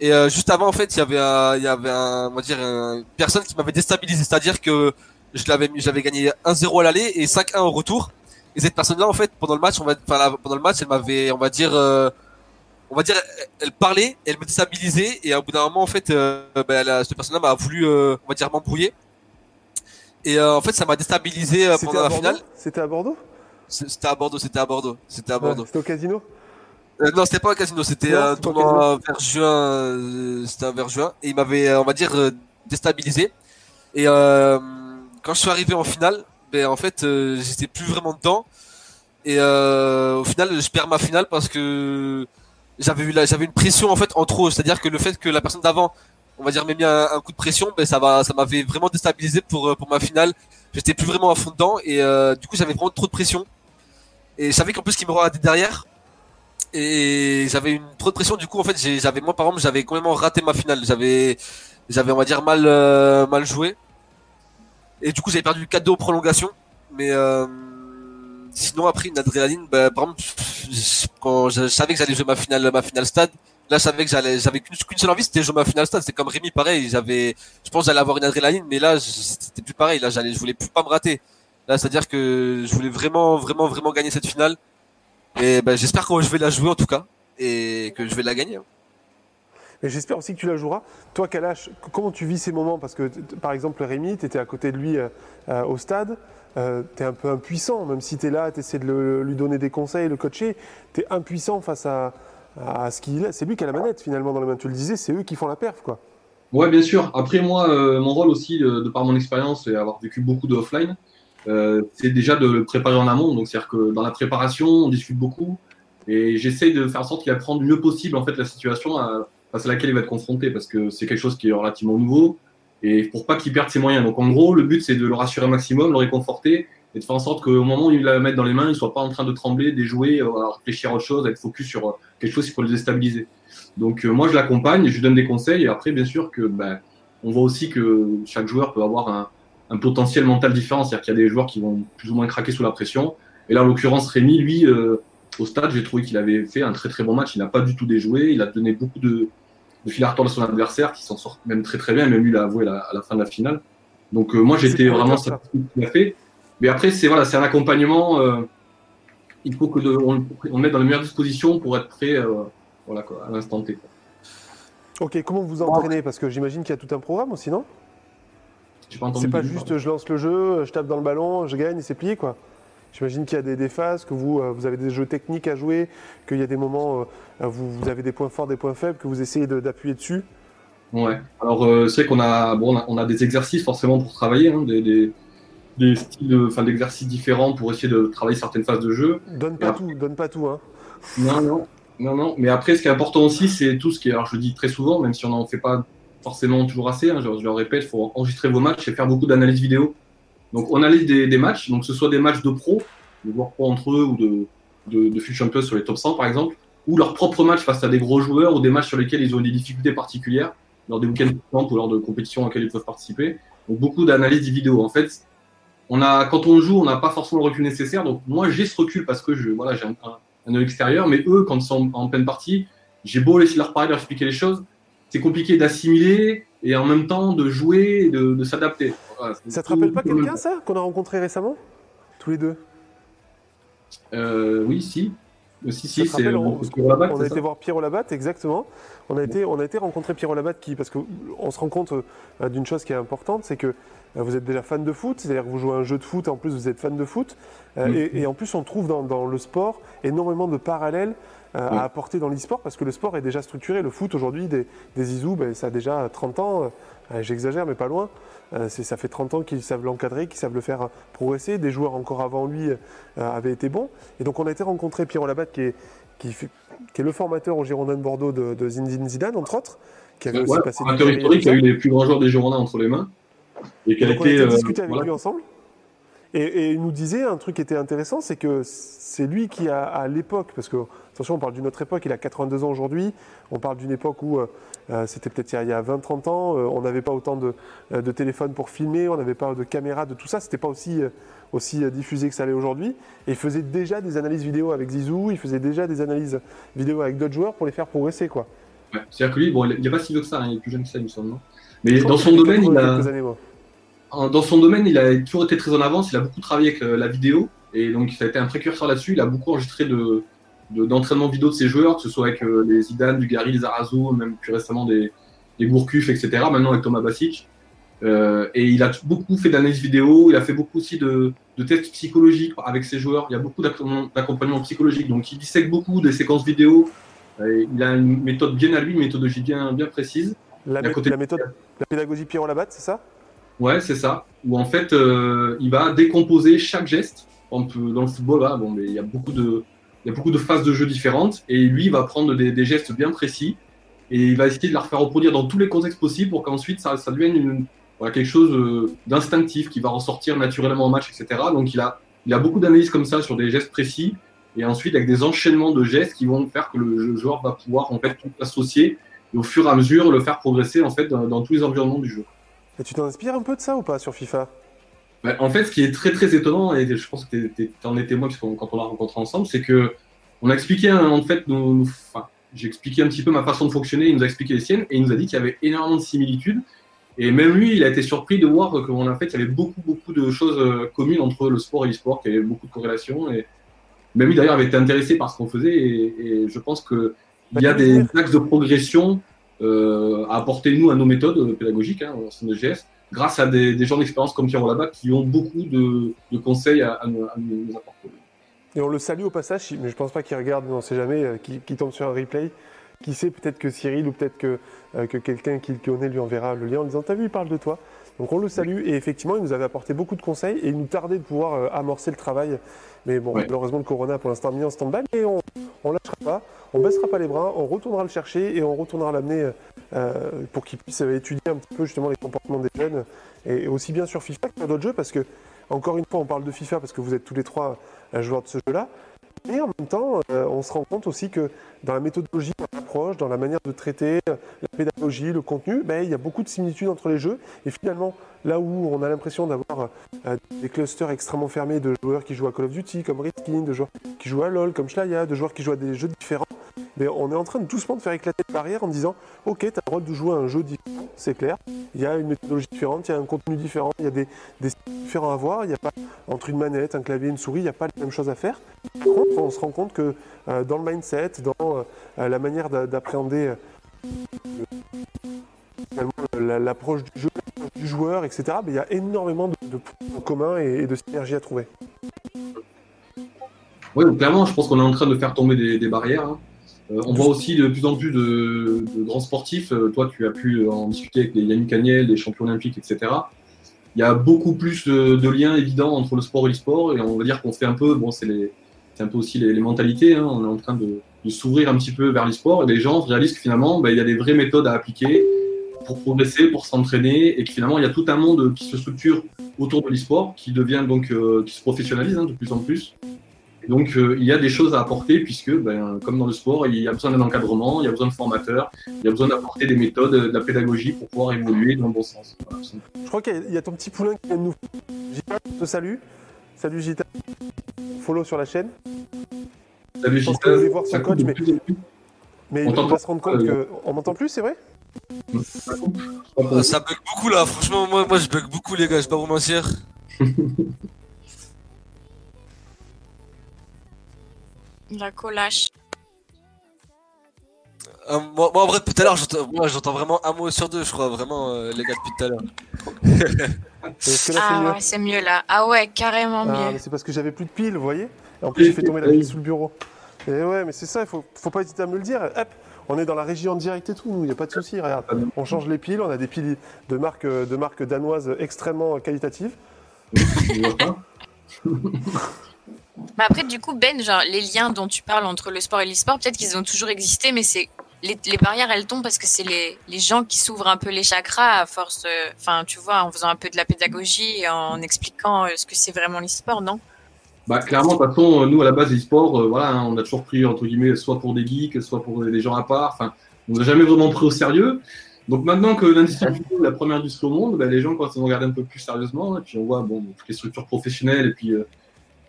Et juste avant, en fait, il y avait, un, il y avait un, on va dire, une personne qui m'avait déstabilisé. C'est-à-dire que je l'avais, j'avais gagné 1-0 à l'aller et 5-1 au retour. Et cette personne-là, en fait, pendant le match, on va, pendant le match, elle m'avait, on va dire, on va dire, elle parlait, elle me déstabilisait, et au bout d'un moment, en fait, euh, bah, cette personne-là m'a voulu, euh, on va dire, m'embrouiller. Et euh, en fait, ça m'a déstabilisé euh, pendant la finale. C'était à Bordeaux? C'était à Bordeaux, c'était à Bordeaux, c'était à Bordeaux. c'était au casino? Non, c'était pas au casino, c'était un tournoi vers juin, c'était vers juin, et il m'avait, on va dire, déstabilisé. Et quand je suis arrivé en finale, ben en fait, j'étais plus vraiment dedans. Et au final, je perds ma finale parce que j'avais j'avais une pression en fait en trop, c'est-à-dire que le fait que la personne d'avant on va dire, mis un, coup de pression, ben ça va, ça m'avait vraiment déstabilisé pour pour ma finale. J'étais plus vraiment à fond dedans et du coup j'avais vraiment trop de pression. Et je savais qu'en plus qu'il me regardait derrière. Et j'avais une trop de pression. Du coup, en fait, j'avais moi par exemple, j'avais complètement raté ma finale. J'avais, j'avais on va dire mal mal joué. Et du coup, j'avais perdu 4-2 en prolongation. Mais euh, sinon, après une adrénaline, bah, quand je, savais que j'allais jouer ma finale, ma finale stade, là, je savais que j'allais, j'avais qu'une seule envie, c'était jouer ma finale stade. C'est comme Rémi, pareil. J'avais, je pense, j'allais avoir une adrénaline, mais là, c'était plus pareil. Là, j'allais, je voulais plus pas me rater. Là, c'est-à-dire que je voulais vraiment, vraiment, vraiment gagner cette finale. Et ben, j'espère que je vais la jouer en tout cas et que je vais la gagner. J'espère aussi que tu la joueras. Toi, Kalash, comment tu vis ces moments? Parce que, par exemple, Rémi, tu étais à côté de lui euh, euh, au stade. Euh, tu es un peu impuissant, même si tu es là, tu essaies de lui donner des conseils, le coacher. Tu es impuissant face à, ce qu'il a. C'est lui qui a la manette, finalement, dans les mains. Tu le disais, c'est eux qui font la perf, quoi. Ouais, bien sûr. Après, moi, mon rôle aussi, de, par mon expérience et avoir vécu beaucoup de offline, c'est déjà de le préparer en amont. Donc, c'est-à-dire que dans la préparation, on discute beaucoup. Et j'essaie de faire en sorte qu'il apprenne le mieux possible en fait la situation face à laquelle il va être confronté parce que c'est quelque chose qui est relativement nouveau et pour pas qu'il perde ses moyens. Donc en gros, le but c'est de le rassurer un maximum, le réconforter et de faire en sorte qu'au moment où il la mettre dans les mains, il soit pas en train de trembler, d'éjouer, euh, à réfléchir à autre chose, à être focus sur euh, quelque chose qui peut le déstabiliser. Donc euh, moi je l'accompagne, je lui donne des conseils et après bien sûr que ben, on voit aussi que chaque joueur peut avoir un, un potentiel mental différent, c'est-à-dire qu'il y a des joueurs qui vont plus ou moins craquer sous la pression. Et là en l'occurrence Rémi, lui, au stade, j'ai trouvé qu'il avait fait un très très bon match. Il n'a pas du tout déjoué, il a donné beaucoup de, de fil à retordre son adversaire, qui s'en sort même très très bien, même lui l'a avoué à la fin de la finale. Donc euh, moi j'étais vraiment satisfait qu'il a fait. Mais après c'est voilà, c'est un accompagnement. Euh, il faut que de, on, on met dans les meilleures dispositions pour être prêt euh, voilà, quoi, à l'instant T. Ok, comment vous entraînez? Parce que j'imagine qu'il y a tout un programme aussi, non? C'est pas juste je lance le jeu, je tape dans le ballon, je gagne et c'est plié quoi. J'imagine qu'il y a des, phases, que vous, euh, vous avez des jeux techniques à jouer, qu'il y a des moments, euh, vous, vous, avez des points forts, des points faibles, que vous essayez d'appuyer dessus. Ouais. Alors euh, c'est vrai qu'on a, bon, on a, des exercices forcément pour travailler, hein, des, des, styles, enfin d'exercices différents pour essayer de travailler certaines phases de jeu. Donne pas tout, donne pas tout, hein. Non, non, non, non. Mais après, ce qui est important aussi, c'est tout ce qui est, alors je le dis très souvent, même si on n'en fait pas forcément toujours assez, hein, je, je, le répète, il faut enregistrer vos matchs et faire beaucoup d'analyses vidéo donc on analyse des, des, matchs, donc ce soit des matchs de pro, de joueurs pro entre eux ou de, de, Champions sur les top 100 par exemple, ou leurs propres matchs face à des gros joueurs ou des matchs sur lesquels ils ont des difficultés particulières, lors des week-ends ou lors de compétitions auxquelles ils peuvent participer. Donc beaucoup d'analyse vidéo. En fait, on a, quand on joue, on n'a pas forcément le recul nécessaire. Donc moi j'ai ce recul parce que je, voilà, j'ai un, un, œil extérieur, mais eux, quand ils sont en, pleine partie, j'ai beau laisser leur parler, leur expliquer les choses, c'est compliqué d'assimiler et en même temps de jouer et de s'adapter. Ça te rappelle pas quelqu'un, ça, qu'on a rencontré récemment? Tous les deux? Euh, Oui, si. Si, si, c'est on, on, a été voir Pierre Labatte, exactement. On a été, on a été rencontrer Pierre Labatte qui, parce qu'on se rend compte euh, d'une chose qui est importante, c'est que euh, vous êtes déjà fan de foot, c'est-à-dire que vous jouez un jeu de foot, en plus vous êtes fan de foot, mm. et, en plus on trouve dans, dans, le sport énormément de parallèles à apporter dans l'e-sport parce que le sport est déjà structuré. Le foot aujourd'hui, des, des ben, ça a déjà 30 ans, euh, j'exagère mais pas loin. Euh, ça fait 30 ans qu'ils savent l'encadrer, qu'ils savent le faire progresser. Des joueurs encore avant lui euh, avaient été bons. Et donc on a été rencontrer Pierre Labatte qui est, qui, est le formateur au Girondin de Bordeaux de, de Zinedine Zidane, entre autres. Qui avait aussi passé un historique qui a eu les plus grands joueurs des Girondins entre les mains. Et qui a été, on a discuté avec lui ensemble. Et, il nous disait un truc qui était intéressant, c'est que c'est lui qui a, à l'époque, parce que, attention, on parle d'une autre époque, il a 82 ans aujourd'hui, on parle d'une époque où euh, euh, c'était peut-être il y a 20-30 ans, euh, on n'avait pas autant de, de téléphones pour filmer, on n'avait pas de caméras, de tout ça, c'était pas aussi, aussi diffusé que ça l'est aujourd'hui. Et il faisait déjà des analyses vidéo avec Zizou, il faisait déjà des analyses vidéo avec d'autres joueurs pour les faire progresser, quoi. Ouais, C'est-à-dire que lui, bon, il n'y a pas si vieux que ça, hein, il est plus jeune que ça, il me semble. Mais dans son domaine, il a. Années, dans son domaine, il a toujours été très en avance. Il a beaucoup travaillé avec euh, la vidéo et donc ça a été un précurseur là-dessus. Il a beaucoup enregistré de, d'entraînement vidéo de ses joueurs, que ce soit avec euh, les Zidane, du Gary, les Arazo, même plus récemment des, des Gourcuff, etc. Maintenant avec Thomas Basic. Euh, et il a beaucoup fait d'analyse vidéo. Il a fait beaucoup aussi de, de, tests psychologiques avec ses joueurs. Il y a beaucoup d'accompagnement psychologique. Donc il dissèque beaucoup des séquences vidéo. il a une méthode bien à lui, une méthodologie bien, bien précise. La, la méthode, la pédagogie Pierre Labatte, c'est ça? Ouais, c'est ça. Où en fait, euh, il va décomposer chaque geste. Dans le football, là, bon, mais il y a beaucoup de, il y a beaucoup de phases de jeu différentes, et lui, il va prendre des, gestes bien précis, et il va essayer de la refaire reproduire dans tous les contextes possibles pour qu'ensuite ça, ça devienne quelque chose euh, d'instinctif qui va ressortir naturellement en match, etc. Donc il a, il a beaucoup d'analyses comme ça sur des gestes précis et ensuite avec des enchaînements de gestes qui vont faire que le joueur va pouvoir en fait tout associer et au fur et à mesure le faire progresser en fait dans, tous les environnements du jeu. Et tu t'en inspires un peu de ça ou pas sur FIFA? Bah, En fait, ce qui est très très étonnant, et je pense que tu en es témoin quand on l'a rencontré ensemble, c'est que on a expliqué en fait nos, enfin, j'ai expliqué un petit peu ma façon de fonctionner, il nous a expliqué les siennes, et il nous a dit qu'il y avait énormément de similitudes. Et même lui, il a été surpris de voir qu'en a fait, il y avait beaucoup, beaucoup de choses euh, communes entre le sport et l'e-sport, qu'il y avait beaucoup de corrélations. Et même lui, d'ailleurs, avait été intéressé par ce qu'on faisait. Et, je pense qu'il y a des axes de progression euh, apporter, nous, à nos méthodes euh, pédagogiques, hein, en de GS, grâce à des, gens d'expérience comme Pierre là qui ont beaucoup de, conseils à, nous, apporter. Et on le salue au passage, mais je ne pense pas qu'il regarde, on ne sait jamais, qui tombe sur un replay. Qui sait, peut-être que Cyril ou peut-être que, euh, que quelqu'un qui le connaît lui enverra le lien en disant T'as vu, il parle de toi. Donc on le salue et effectivement, il nous avait apporté beaucoup de conseils et il nous tardait de pouvoir euh, amorcer le travail. Mais bon, malheureusement, le Corona pour l'instant mis en stand-by, mais on ne lâchera pas, on baissera pas les bras, on retournera le chercher et on retournera l'amener euh, pour qu'il puisse étudier un petit peu justement les comportements des jeunes et, aussi bien sur FIFA que sur d'autres jeux parce que, encore une fois, on parle de FIFA parce que vous êtes tous les trois joueurs de ce jeu-là. Et en même temps, euh, on se rend compte aussi que dans la méthodologie, dans dans la manière de traiter, la pédagogie, le contenu, ben, il y a beaucoup de similitudes entre les jeux. Et finalement, là où on a l'impression d'avoir euh, des clusters extrêmement fermés de joueurs qui jouent à Call of Duty, comme Redskin, de joueurs qui jouent à LoL, comme Shlaya, de joueurs qui jouent à des jeux différents, mais on est en train de doucement de faire éclater les barrières en disant Ok, tu as le droit de jouer à un jeu différent, c'est clair. Il y a une méthodologie différente, il y a un contenu différent, il y a des, différents à voir. Il n'y a pas, entre une manette, un clavier, une souris, il n'y a pas la même chose à faire. Par contre, on se rend compte que euh, dans le mindset, dans euh, la manière d'appréhender euh, l'approche du jeu, du joueur, etc., ben, il y a énormément de, points communs et, de synergie à trouver. Oui, clairement, je pense qu'on est en train de faire tomber des, barrières. Hein. on voit aussi de plus en plus de, grands sportifs. toi, tu as pu en discuter avec les Yannick Agnel, des champions olympiques, etc il y a beaucoup plus de, liens évidents entre le sport et l'e-sport. Et on va dire qu'on fait un peu, bon, c'est un peu aussi les, mentalités. Hein. on est en train de, s'ouvrir un petit peu vers l'e-sport. Et les gens réalisent que finalement, bah, il y a des vraies méthodes à appliquer pour progresser, pour s'entraîner. Et que finalement, il y a tout un monde qui se structure autour de l'e-sport, qui devient donc, euh, qui se professionnalise hein, de plus en plus donc, euh, il y a des choses à apporter puisque, ben, comme dans le sport, il y a besoin d'un encadrement, il y a besoin de formateurs, il y a besoin d'apporter des méthodes, de la pédagogie pour pouvoir évoluer dans le bon sens. je crois qu'il y, a ton petit poulain qui vient de nous. Gita, te salue. Salut Gita. Follow sur la chaîne. Salut voir son coach, mais, mais on va se rendre compte que. On m'entend plus, c'est vrai? Ça bug beaucoup là, franchement, moi, moi je bug beaucoup les gars, je vais pas vous mentir. La collage. Euh, moi, en vrai, tout à l'heure, j'entends vraiment un mot sur deux, je crois, vraiment, euh, les gars, depuis tout à l'heure. ah ouais, c'est mieux là. Ah ouais, carrément ah, mieux. C'est parce que j'avais plus de piles, vous voyez? En plus, j'ai fait tomber la pile sous le bureau. Et ouais, mais c'est ça, il faut, faut pas hésiter à me le dire. Hop, on est dans la régie en direct et tout, il n'y a pas de souci. Regarde, on change les piles, on a des piles de marque, de marque danoise extrêmement qualitatives. Mais après, du coup, Ben, genre, les liens dont tu parles entre le sport et l'e-sport, peut-être qu'ils ont toujours existé, mais c'est les, barrières, elles tombent parce que c'est les, les, gens qui s'ouvrent un peu les chakras à force, enfin, tu vois, en faisant un peu de la pédagogie en expliquant euh, ce que c'est vraiment l'e-sport, non? Bah, clairement, de toute façon, nous, à la base, l'e-sport, euh, voilà, hein, on a toujours pris, entre guillemets, soit pour des geeks, soit pour des gens à part. Enfin, on nous a jamais vraiment pris au sérieux. Donc maintenant que l'industrie est la première industrie au monde, bah, les gens, quand ils regardent un peu plus sérieusement, et puis on voit bon, toutes les structures professionnelles et puis euh,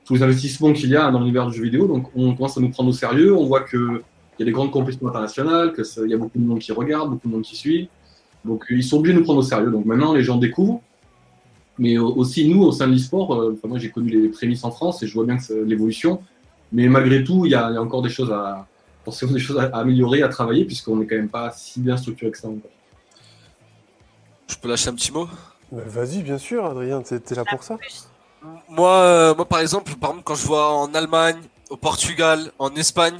tous les investissements qu'il y a dans l'univers du jeu vidéo. Donc, on commence à nous prendre au sérieux. On voit qu'il y a des grandes compétitions internationales, qu'il y a beaucoup de monde qui regarde, beaucoup de monde qui suit. Donc, ils sont obligés de nous prendre au sérieux. Donc, maintenant, les gens découvrent. Mais aussi, nous, au sein de l'e-sport, euh, moi, j'ai connu les prémices en France et je vois bien que c'est l'évolution. Mais malgré tout, il y, a, encore des choses à, des choses à, améliorer, à travailler, puisqu'on n'est quand même pas si bien structuré que ça. Je peux lâcher un petit mot? Vas-y, bien sûr, Adrien, t'es là pour ça? Moi, euh, moi, par exemple, par exemple, quand je vois en Allemagne, au Portugal, en Espagne,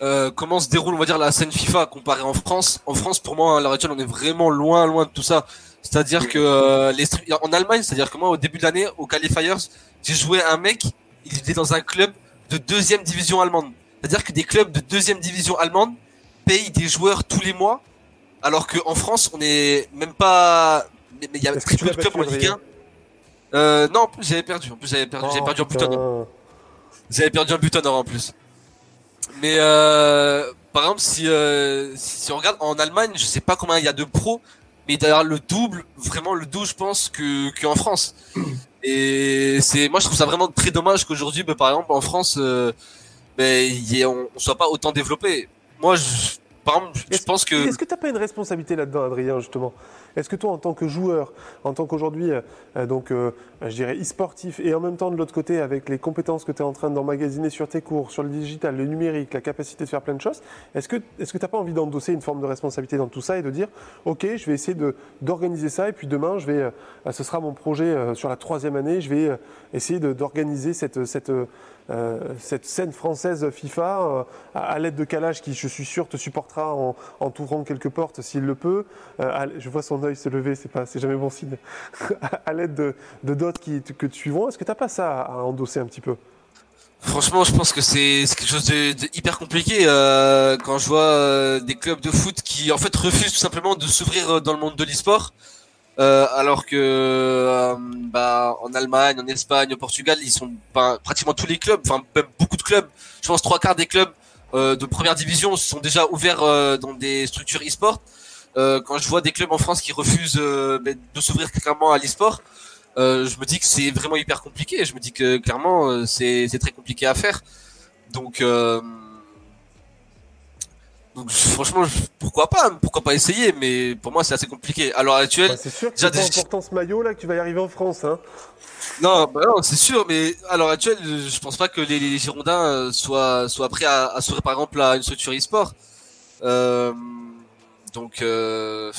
euh, comment se déroule, on va dire, la scène FIFA comparée en France? En France, pour moi, à l'heure actuelle, on est vraiment loin, loin de tout ça. C'est-à-dire que euh, les en Allemagne, c'est-à-dire que moi, au début de l'année, au Qualifiers, j'ai joué un mec, il était dans un club de deuxième division allemande. C'est-à-dire que des clubs de deuxième division allemande payent des joueurs tous les mois alors qu'en France, on est même pas. Mais il y a très peu de clubs en Ligue Adrien 1. Euh, non, en plus j'avais perdu. En plus j'avais perdu, j'avais Oh, perdu en but en or. putain. J'avais perdu un but en or en plus. Mais euh, par exemple, si, euh, si on regarde en Allemagne, je sais pas combien il y a de pros, mais d'ailleurs le double, vraiment le double, je pense que qu'en France. Et c'est, moi je trouve ça vraiment très dommage qu'aujourd'hui, bah, par exemple en France, euh, ben, y on, soit pas autant développé. Moi, je, par exemple, je pense que Est-ce que tu n'as pas une responsabilité là-dedans, Adrien, justement? Est-ce que toi, en tant que joueur, en tant qu'aujourd'hui, euh, euh, donc, euh, je dirais, e-sportif, et en même temps, de l'autre côté, avec les compétences que tu es en train d'emmagasiner sur tes cours, sur le digital, le numérique, la capacité de faire plein de choses, est-ce que tu n'as pas envie d'endosser une forme de responsabilité dans tout ça et de dire, OK, je vais essayer d'organiser ça, et puis demain, je vais, ce sera mon projet sur la troisième année, je vais essayer d'organiser cette, cette, cette scène française FIFA à, l'aide de Calage qui, je suis sûr, te supportera en, en t'ouvrant quelques portes s'il le peut. Je vois son se lever, c'est pas, c'est jamais bon signe. à l'aide de, d'autres qui, que tu suivront. Est-ce que t'as pas ça à, endosser un petit peu? Franchement, je pense que c'est quelque chose de, hyper compliqué euh, quand je vois euh, des clubs de foot qui en fait refusent tout simplement de s'ouvrir euh, dans le monde de l'e-sport, alors que bah, en Allemagne, en Espagne, au Portugal, ils sont bah, pratiquement tous les clubs, enfin même beaucoup de clubs, je pense trois quarts des clubs de première division sont déjà ouverts dans des structures e-sport. Euh, quand je vois des clubs en France qui refusent euh, ben, de s'ouvrir clairement à l'e-sport, euh, je me dis que c'est vraiment hyper compliqué. Je me dis que clairement euh, c'est très compliqué à faire. Donc euh, donc franchement pourquoi pas pourquoi pas essayer mais pour moi c'est assez compliqué. À l'heure actuelle Bah, C'est sûr déjà ce maillot là que tu vas y arriver en France. Hein. non bah non c'est sûr mais à l'heure actuelle je pense pas que les, les Girondins soient soient prêts à, à s'ouvrir par exemple à une structure e-sport. Euh, donc euh,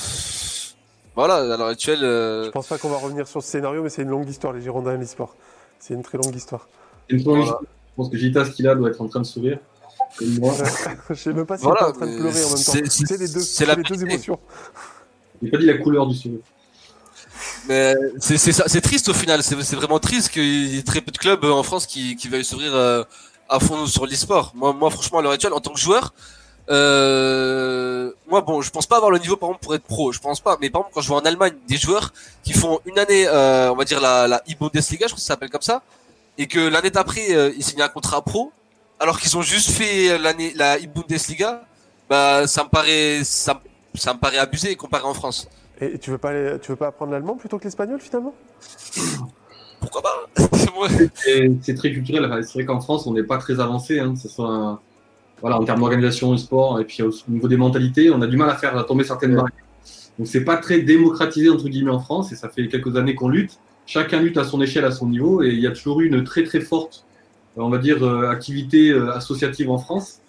voilà à l'heure actuelle. euh, Je pense pas qu'on va revenir sur ce scénario, mais c'est une longue histoire, les Girondins et l'e-sport. C'est une très longue histoire. Une Voilà. Je pense que Gita Skila doit être en train de sourire. Je sais même pas si Voilà, on est en train de pleurer en même temps. c'est- les deux, c'est c'est la les deux émotions. j'ai pas dit la couleur du sourire. Mais c'est c'est ça, c'est triste au final. C'est c'est vraiment triste qu'il y ait très peu de clubs en France qui qui veuillent s'ouvrir euh, à fond sur l'e-sport. Moi, moi, franchement, à l'heure actuelle, en tant que joueur, euh, moi, bon, je pense pas avoir le niveau par exemple pour être pro. Je pense pas. Mais par exemple, quand je vois en Allemagne des joueurs qui font une année, euh, on va dire la la e-Bundesliga, je crois que ça s'appelle comme ça, et que l'année d'après euh, ils signent un contrat pro, alors qu'ils ont juste fait l'année la e-Bundesliga, bah ça me paraît ça, ça me paraît abusé comparé en France. Et tu veux pas aller- tu veux pas apprendre l'allemand plutôt que l'espagnol finalement? Pourquoi pas? C'est très culturel. Enfin, C'est vrai qu'en France, on n'est pas très avancé, hein, que ce soit un- voilà, en termes d'organisation du sport et puis au au niveau des mentalités, on a du mal à faire tomber certaines Ouais. barrières. Donc c'est pas très démocratisé entre guillemets en France et ça fait quelques années qu'on lutte. Chacun lutte à son échelle, à son niveau et il y a toujours eu une très très forte, on va dire, euh, activité euh, associative en France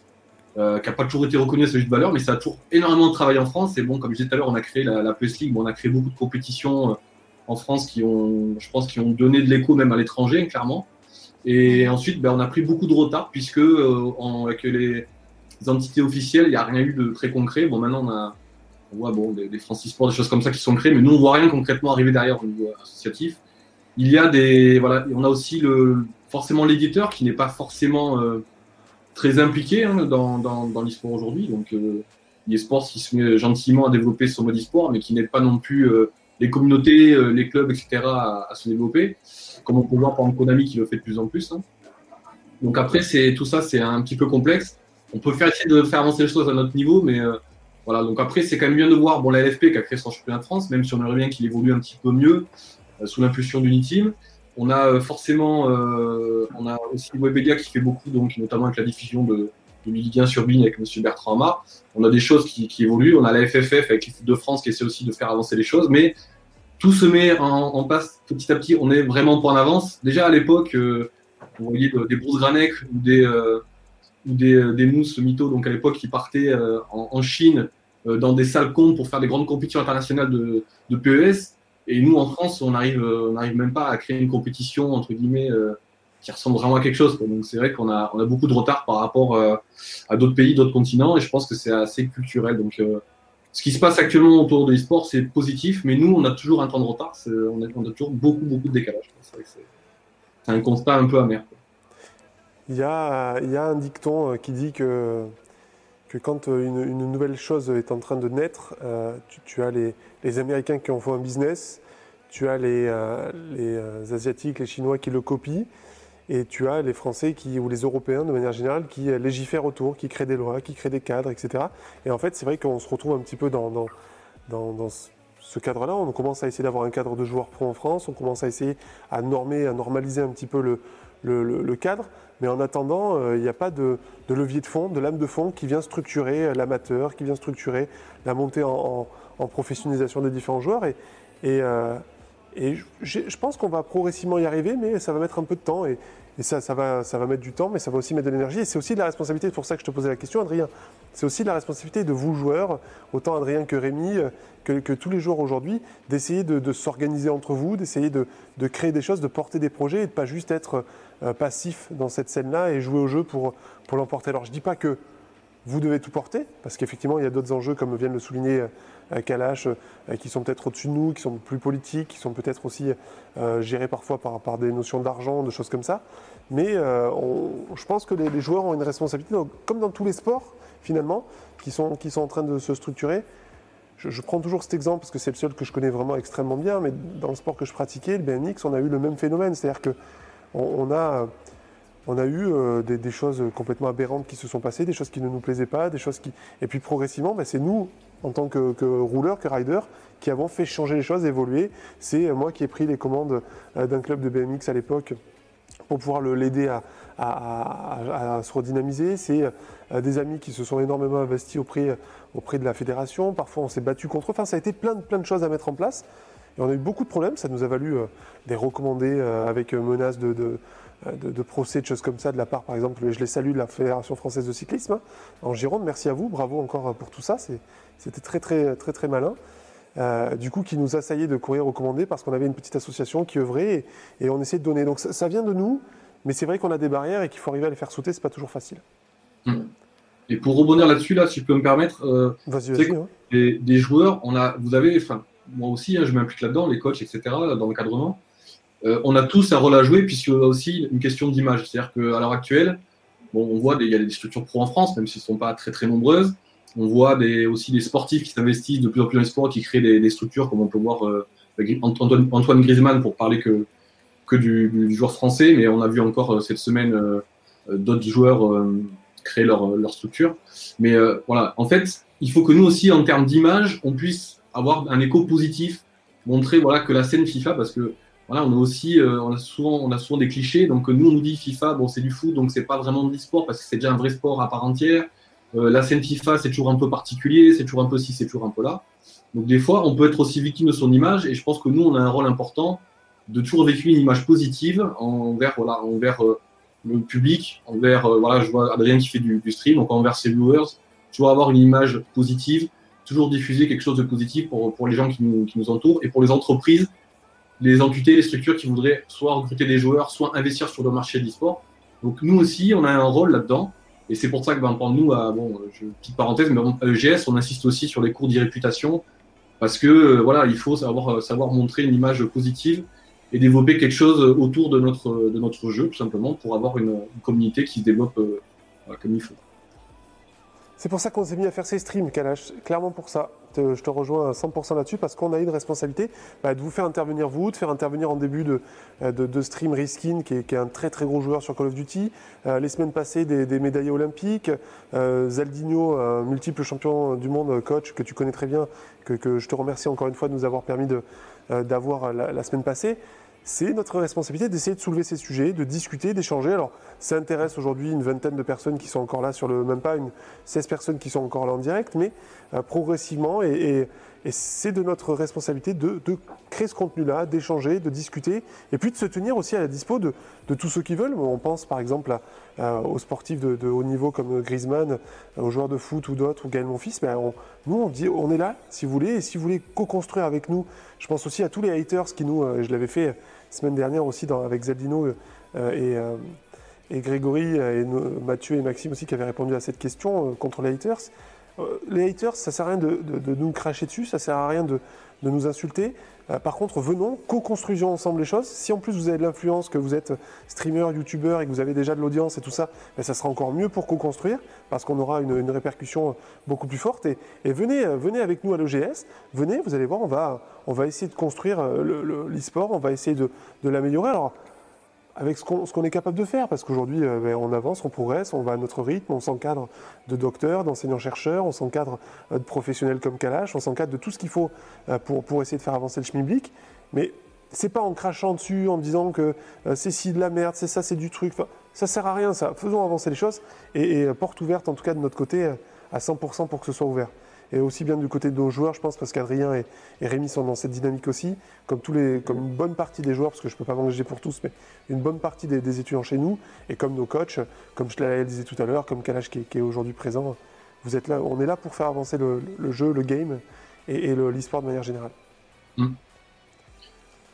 euh, qui n'a pas toujours été reconnue à sa juste valeur, mais ça a toujours énormément travaillé en France. Et bon, comme je disais tout à l'heure, on a créé la, la PES League, bon, on a créé beaucoup de compétitions euh, en France qui ont, je pense, qui ont donné de l'écho même à l'étranger, clairement. Et ensuite, ben, on a pris beaucoup de retard puisque euh, en- avec les, entités officielles, il n'y a rien eu de très concret. Bon, maintenant, on a, on voit bon, des, des Francis des choses comme ça qui sont créées, mais nous, on voit rien concrètement arriver derrière au niveau associatif. Il y a des, voilà, on a aussi le, forcément l'éditeur qui n'est pas forcément euh, très impliqué hein, dans, dans, dans l'e-sport aujourd'hui. Donc, euh, l'e-sport qui se met gentiment à développer son mode e-sport, mais qui n'aide pas non plus euh, les communautés, euh, les clubs, etc. à se développer. Comme on peut voir par exemple Konami qui le fait de plus en plus. hein. Donc après, c'est tout ça, c'est un petit peu complexe. On peut faire essayer de faire avancer les choses à notre niveau, mais euh, voilà. Donc après, c'est quand même bien de voir bon la LFP qui a créé son championnat de France, même si on aimerait bien qu'il évolue un petit peu mieux euh, sous l'impulsion d'Uniteam. On a euh, forcément, on a aussi Webedia qui fait beaucoup, donc notamment avec la diffusion de, de Ligue 1 sur Bing avec Monsieur Bertrand Amar. On a des choses qui, qui évoluent. On a la FFF avec l'équipe de France qui essaie aussi de faire avancer les choses, mais tout se met en, place petit à petit. On est vraiment en avance. Déjà à l'époque, euh, on voyait de- des Bruce Granek ou des euh, ou des, euh, des mousses mythos, donc à l'époque qui partaient euh, en, Chine euh, dans des salles comptes pour faire des grandes compétitions internationales de, de PES. Et nous en France, on arrive, euh, on n'arrive même pas à créer une compétition entre guillemets euh, qui ressemble vraiment à quelque chose. Donc c'est vrai qu'on a, on a beaucoup de retard par rapport euh, à d'autres pays, d'autres continents, et je pense que c'est assez culturel. Donc euh, ce qui se passe actuellement autour de l'e-sport, c'est positif, mais nous, on a toujours un temps de retard. On a, toujours beaucoup, beaucoup de décalage. C'est un constat un peu amer. Il y a, un dicton euh, qui dit que quand une, une nouvelle chose est en train de naître, tu, tu, as les, Américains qui en font un business, tu as les Asiatiques, les Chinois qui le copient, et tu as les Français qui, ou les Européens de manière générale qui légifèrent autour, qui créent des lois, qui créent des cadres, etc. Et en fait, c'est vrai qu'on se retrouve un petit peu dans, dans, dans, ce cadre-là. On commence à essayer d'avoir un cadre de joueurs pro en France, on commence à essayer à normer, à normaliser un petit peu le, le, cadre. Mais en attendant, euh, il n'y a pas de, de, levier de fond, de lame de fond qui vient structurer l'amateur, qui vient structurer la montée en, professionnalisation des différents joueurs. Et, euh, et je, pense qu'on va progressivement y arriver, mais ça va mettre un peu de temps. Et, ça, va, mettre du temps, mais ça va aussi mettre de l'énergie. Et c'est aussi de la responsabilité, c'est pour ça que je te posais la question, Adrien. C'est aussi la responsabilité de vous, joueurs, autant Adrien que Rémi, que, que tous les joueurs aujourd'hui, d'essayer de, s'organiser entre vous, d'essayer de, créer des choses, de porter des projets et de pas juste être euh, passif dans cette scène-là et jouer au jeu pour, pour l'emporter. Alors je ne dis pas que vous devez tout porter, parce qu'effectivement, il y a d'autres enjeux, comme vient de le souligner euh, Kalash, euh, qui sont peut-être au-dessus de nous, qui sont plus politiques, qui sont peut-être aussi euh, gérés parfois par, des notions d'argent, de choses comme ça. Mais je pense que les, joueurs ont une responsabilité, comme dans tous les sports, finalement, qui sont, qui sont en train de se structurer. Je, prends toujours cet exemple parce que c'est le seul que je connais vraiment extrêmement bien, mais dans le sport que je pratiquais, le BMX, on a eu le même phénomène. C'est-à-dire qu'on on a on a eu euh, des, choses complètement aberrantes qui se sont passées, des choses qui ne nous plaisaient pas, des choses qui. Et puis progressivement, ben, c'est nous, en tant que, rouleurs, que riders, qui avons fait changer les choses, évoluer. C'est moi qui ai pris les commandes euh, d'un club de BMX à l'époque pour pouvoir l'aider à, se redynamiser. C'est euh, des amis qui se sont énormément investis auprès, auprès de la fédération. Parfois, on s'est battu contre eux. Enfin, ça a été plein de, de choses à mettre en place. Et on a eu beaucoup de problèmes. Ça nous a valu des recommandés avec menaces de euh, de, procès, de choses comme ça de la part, par exemple, je les salue de la Fédération française de cyclisme hein, en Gironde. Merci à vous, bravo encore pour tout ça. C'était très, très, très, très malin. Euh, du coup, qui nous assaillait de courir recommandé parce qu'on avait une petite association qui œuvrait et, on essayait de donner. Donc ça, vient de nous, mais c'est vrai qu'on a des barrières et qu'il faut arriver à les faire sauter, c'est pas toujours facile. Mmh. Et pour rebondir là-dessus, là, si je peux me permettre, euh, hein. des, joueurs, on a, vous avez, enfin, moi aussi, hein, je m'implique là-dedans, les coachs, etc., dans l'encadrement. Euh, on a tous un rôle à jouer, puisqu'il y a aussi une question d'image. C'est-à-dire qu'à l'heure actuelle, bon, on voit qu'il y a des structures pro en France, même si elles ne sont pas très très nombreuses. On voit aussi des sportifs qui s'investissent de plus en plus dans les sports, qui créent des, structures, comme on peut voir euh, Antoine, Antoine, Griezmann pour parler que, que du, joueur français, mais on a vu encore euh, cette semaine d'autres joueurs créer leur, leur, structure. Mais voilà, en fait, il faut que nous aussi, en termes d'image, on puisse avoir un écho positif, montrer voilà, que la scène FIFA, parce que voilà, on a aussi, euh, on a souvent, on a souvent des clichés. Donc nous, on nous dit FIFA, bon, c'est du foot, donc c'est pas vraiment de l'e-sport parce que c'est déjà un vrai sport à part entière. Euh, la scène FIFA, c'est toujours un peu particulier, c'est toujours un peu ci, c'est toujours un peu là. Donc des fois, on peut être aussi victime de son image, et je pense que nous, on a un rôle important de toujours véhiculer une image positive envers, voilà, envers euh, le public, envers, voilà, je vois Adrien qui fait du, du, stream, donc envers ses viewers, toujours avoir une image positive, toujours diffuser quelque chose de positif pour, pour les gens qui nous, qui nous entourent et pour les entreprises les entités, les structures qui voudraient soit recruter des joueurs, soit investir sur le marché de l'e-sport. Donc nous aussi, on a un rôle là-dedans. Et c'est pour ça que, ben, pour nous, à, bon, je, petite parenthèse, mais à EGS, on insiste aussi sur les cours d'irréputation parce que euh, voilà, il faut savoir, euh, savoir montrer une image positive et développer quelque chose autour de notre, de notre jeu, tout simplement, pour avoir une, communauté qui se développe euh, comme il faut. C'est pour ça qu'on s'est mis à faire ces streams, Kalash. Clairement pour ça. Je te rejoins à 100% là-dessus parce qu'on a une responsabilité bah, de vous faire intervenir vous, de faire intervenir en début de, euh, stream Riskin, qui est, un très très gros joueur sur Call of Duty. Euh, les semaines passées, des, médaillés olympiques. Euh, Zaldino, multiple champion du monde, coach que tu connais très bien, que, je te remercie encore une fois de nous avoir permis d'avoir la semaine passée c'est notre responsabilité d'essayer de soulever ces sujets, de discuter, d'échanger. Alors, ça intéresse aujourd'hui une vingtaine de personnes qui sont encore là sur le, même pas une 16 personnes qui sont encore là en direct, mais euh, progressivement, et, c'est de notre responsabilité de, créer ce contenu-là, d'échanger, de discuter, et puis de se tenir aussi à la dispo de, tous ceux qui veulent. On pense par exemple aux sportifs de, haut niveau comme Griezmann, aux joueurs de foot ou d'autres, ou Gaël Monfils. Ben nous, on, dit, on est là, si vous voulez, et si vous voulez co-construire avec nous, je pense aussi à tous les haters qui nous, euh, je l'avais fait semaine dernière aussi avec Zaldino euh, euh, et, Grégory et Mathieu et Maxime aussi qui avaient répondu à cette question contre les haters. euh, les haters, ça sert à rien de, de- nous cracher dessus, ça sert à rien de, de nous insulter. Euh, par contre, venons, co-construisons ensemble les choses. Si en plus vous avez de l'influence, que vous êtes streamer, youtubeur et que vous avez déjà de l'audience et tout ça, ben, ça sera encore mieux pour co-construire parce qu'on aura une, une répercussion beaucoup plus forte. Et, venez, euh, venez avec nous à l'OGS, venez, vous allez voir, on va, on va essayer de construire euh, le- le- l'e-sport, on va essayer de, de l'améliorer. Alors, avec ce qu'on est capable de faire, parce qu'aujourd'hui, euh, ben, on avance, on progresse, on va à notre rythme, on s'encadre de docteurs, d'enseignants-chercheurs, on s'encadre euh, de professionnels comme Kalash, on s'encadre de tout ce qu'il faut euh, pour, essayer de faire avancer le schmilblick. Mais c'est pas en crachant dessus, en disant que c'est ci de la merde, c'est ça, c'est du truc. Enfin, ça sert à rien, ça. Faisons avancer les choses et, et, porte ouverte, en tout cas de notre côté, à 100% pour que ce soit ouvert. Et aussi bien du côté de nos joueurs, je pense, parce qu'Adrien et, et Rémi sont dans cette dynamique aussi, comme, tous les, comme une bonne partie des joueurs, parce que je ne peux pas m'engager pour tous, mais une bonne partie des, des étudiants chez nous, et comme nos coachs, comme je le disais tout à l'heure, comme Kalash qui, est- qui est aujourd'hui présent, vous êtes là, on est là pour faire avancer le, le jeu, le game et, et le- l'e-sport de manière générale.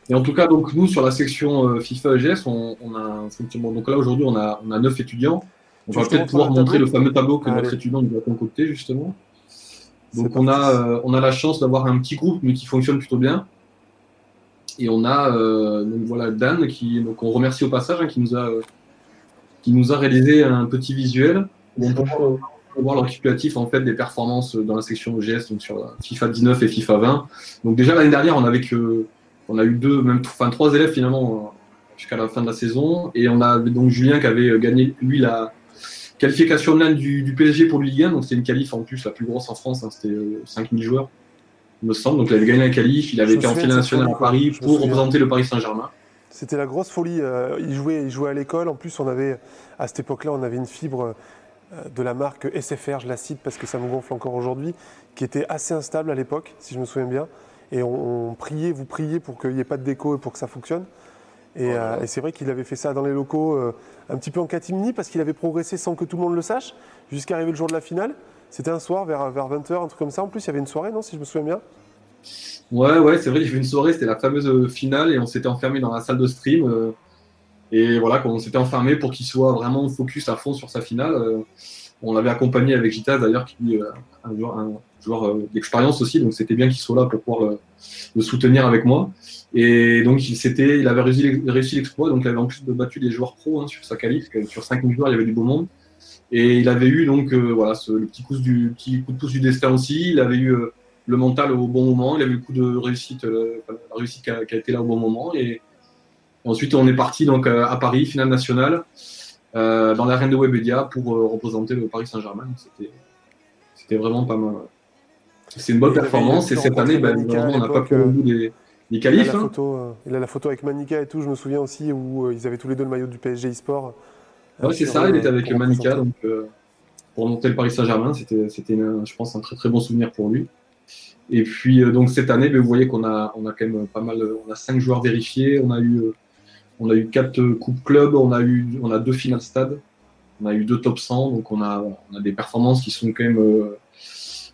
Et en tout cas, donc nous, sur la section euh, FIFA EGS, on, on a un fonctionnement. Donc là, aujourd'hui, on a, on a 9 étudiants. On Tu va peut-être pouvoir montrer le fameux tableau que Allez. notre étudiant nous a concocté, justement. Donc on a, euh, on a la chance d'avoir un petit groupe, mais qui fonctionne plutôt bien. Et on a euh, donc voilà, Dan, qui, donc on remercie au passage, hein, qui, nous a, euh, qui nous a réalisé un petit visuel où on peut voir le récapitulatif en fait des performances dans la section EGS donc sur la FIFA 19 et FIFA 20. Donc déjà l'année dernière on avait que on a eu deux même enfin trois élèves finalement jusqu'à la fin de la saison et on a donc Julien qui avait gagné lui la qualification online du, du PSG pour le Ligue 1 donc c'était une qualif en plus la plus grosse en France hein, c'était euh, 5000 joueurs il me semble donc il avait gagné la qualif il avait été en finale nationale à Paris pour représenter le Paris Saint-Germain. C'était la grosse folie. euh, il, jouait, il jouait à l'école. En plus, on avait, à cette époque-là, on avait une fibre euh, de la marque SFR, je la cite parce que ça me gonfle encore aujourd'hui, qui était assez instable à l'époque, si je me souviens bien. Et on, on priait, vous priez pour qu'il n'y ait pas de déco et pour que ça fonctionne. Et, euh, et c'est vrai qu'il avait fait ça dans les locaux, euh, un petit peu en catimini, parce qu'il avait progressé sans que tout le monde le sache, jusqu'à arriver le jour de la finale. C'était un soir, vers, vers 20h, un truc comme ça. En plus, il y avait une soirée, non, si je me souviens bien? Ouais, ouais, c'est vrai, il y avait une soirée, c'était la fameuse euh, finale et on s'était enfermé dans la salle de stream. euh, et voilà, quand on s'était enfermé pour qu'il soit vraiment focus à fond sur sa finale. on l'avait accompagné avec Gita d'ailleurs, qui un un joueur euh, d'expérience aussi, donc c'était bien qu'il soit là pour pouvoir le, le soutenir avec moi. Et donc il, il avait réussi, réussi l'exploit, donc il avait en plus battu des joueurs pros hein, sur sa qualif, sur 5000 joueurs il y avait du beau monde. Et il avait eu donc euh, voilà, le petit coup, de pouce du destin aussi, il avait eu euh, le mental au bon moment, il avait eu le coup de réussite, euh, la réussite qui a, qui a été là au bon moment. Et, ensuite, on est parti donc euh, à Paris, finale nationale, euh, dans l'arène de Webedia pour euh, représenter le Paris Saint-Germain. C'était, c'était vraiment pas mal. C'est une bonne performance. Et cette année, ben, malheureusement, on n'a pas au euh, Il a, qualifs. la hein. photo, euh, il a la photo avec Manika et tout, je me souviens aussi, où euh, ils avaient tous les deux le maillot du PSG e-sport. Ouais, c'est ça, il était avec pour Manika donc, pour monter le Paris Saint-Germain. C'était, je pense, un très très bon souvenir pour lui. Et puis, donc cette année, ben, vous voyez qu'on a, on a quand même pas mal, on a cinq joueurs vérifiés, on a eu, on a eu quatre coupes club, on a eu, on a deux finales stade, on a eu deux top 100, donc on a, on a des performances qui sont quand même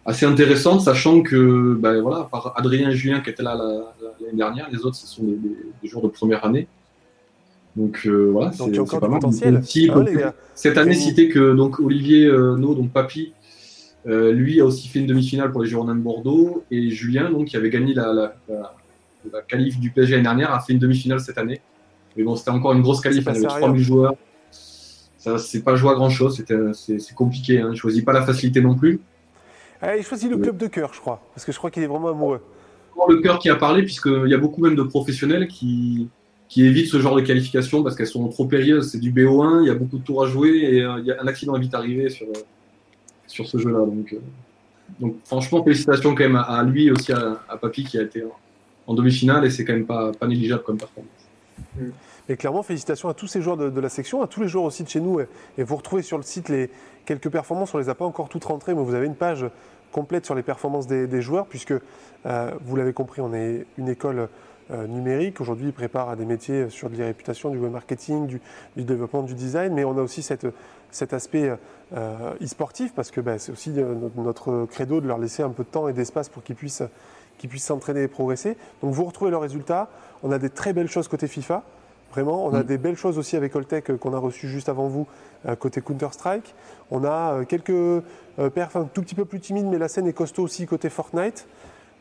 assez intéressantes, sachant que, ben, voilà, à part Adrien et Julien qui étaient là la- la- l'année dernière, les autres, ce sont des, des, des joueurs de première année. Donc euh, voilà, c'est mal. potentiel. Gars cette année, cité que donc Olivier euh, No, donc Papy, euh, lui a aussi fait une demi-finale pour les Girondins de Bordeaux et Julien, donc qui avait gagné la, la, la, la qualif du PSG l'année dernière, a fait une demi-finale cette année. Mais bon, c'était encore une grosse qualif, C'est il y avait passé à 3000 rien. joueurs. Ça, c'est pas joué à grand chose, c'est compliqué. Hein. Je choisis pas la facilité non plus. Allez, choisis le club de cœur, je crois, parce que je crois qu'il est vraiment amoureux. Le cœur qui a parlé, puisqu'il y a beaucoup même de professionnels qui, qui évitent ce genre de qualification parce qu'elles sont trop périlleuses. C'est du BO1, il y a beaucoup de tours à jouer et euh, il y a un accident est vite arrivé sur, euh, sur ce jeu-là. Donc, euh, donc franchement, félicitations quand même à, à lui et aussi à, à Papy qui a été en, en demi-finale et c'est quand même pas, pas négligeable comme performance. Et clairement, félicitations à tous ces joueurs de, la section, à tous les joueurs aussi de chez nous. Et, vous retrouvez sur le site les quelques performances. On les a pas encore toutes rentrées, mais vous avez une page complète sur les performances des, joueurs, puisque euh, vous l'avez compris, on est une école euh, numérique. Aujourd'hui, ils préparent à des métiers sur de la réputation, du web marketing, du, développement, du design, mais on a aussi cet aspect euh, e-sportif, parce que bah, c'est aussi notre, notre credo de leur laisser un peu de temps et d'espace pour qu'ils puissent qu'ils puissent s'entraîner et progresser. Donc vous retrouvez leurs résultats. On a des très belles choses côté FIFA. Vraiment, on a Mm. des belles choses aussi avec Holtec euh, qu'on a reçu juste avant vous, euh, côté Counter-Strike. On a euh, quelques perfs un tout petit peu plus timides, mais la scène est costaud aussi côté Fortnite.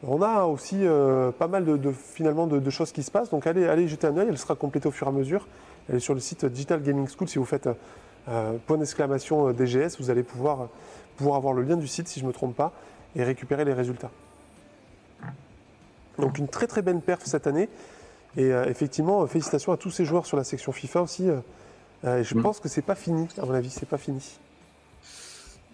On a aussi euh, pas mal de, de- finalement de, de choses qui se passent. Donc allez, allez jeter un œil, elle sera complétée au fur et à mesure. Elle est sur le site Digital Gaming School. Si vous faites euh, point d'exclamation DGS, vous allez pouvoir, pouvoir avoir le lien du site si je ne me trompe pas et récupérer les résultats. Donc une très très belle perf cette année. Et euh, effectivement, euh, félicitations à tous ces joueurs sur la section FIFA aussi. euh, euh, je Mm. pense que c'est pas fini, à mon avis, c'est pas fini.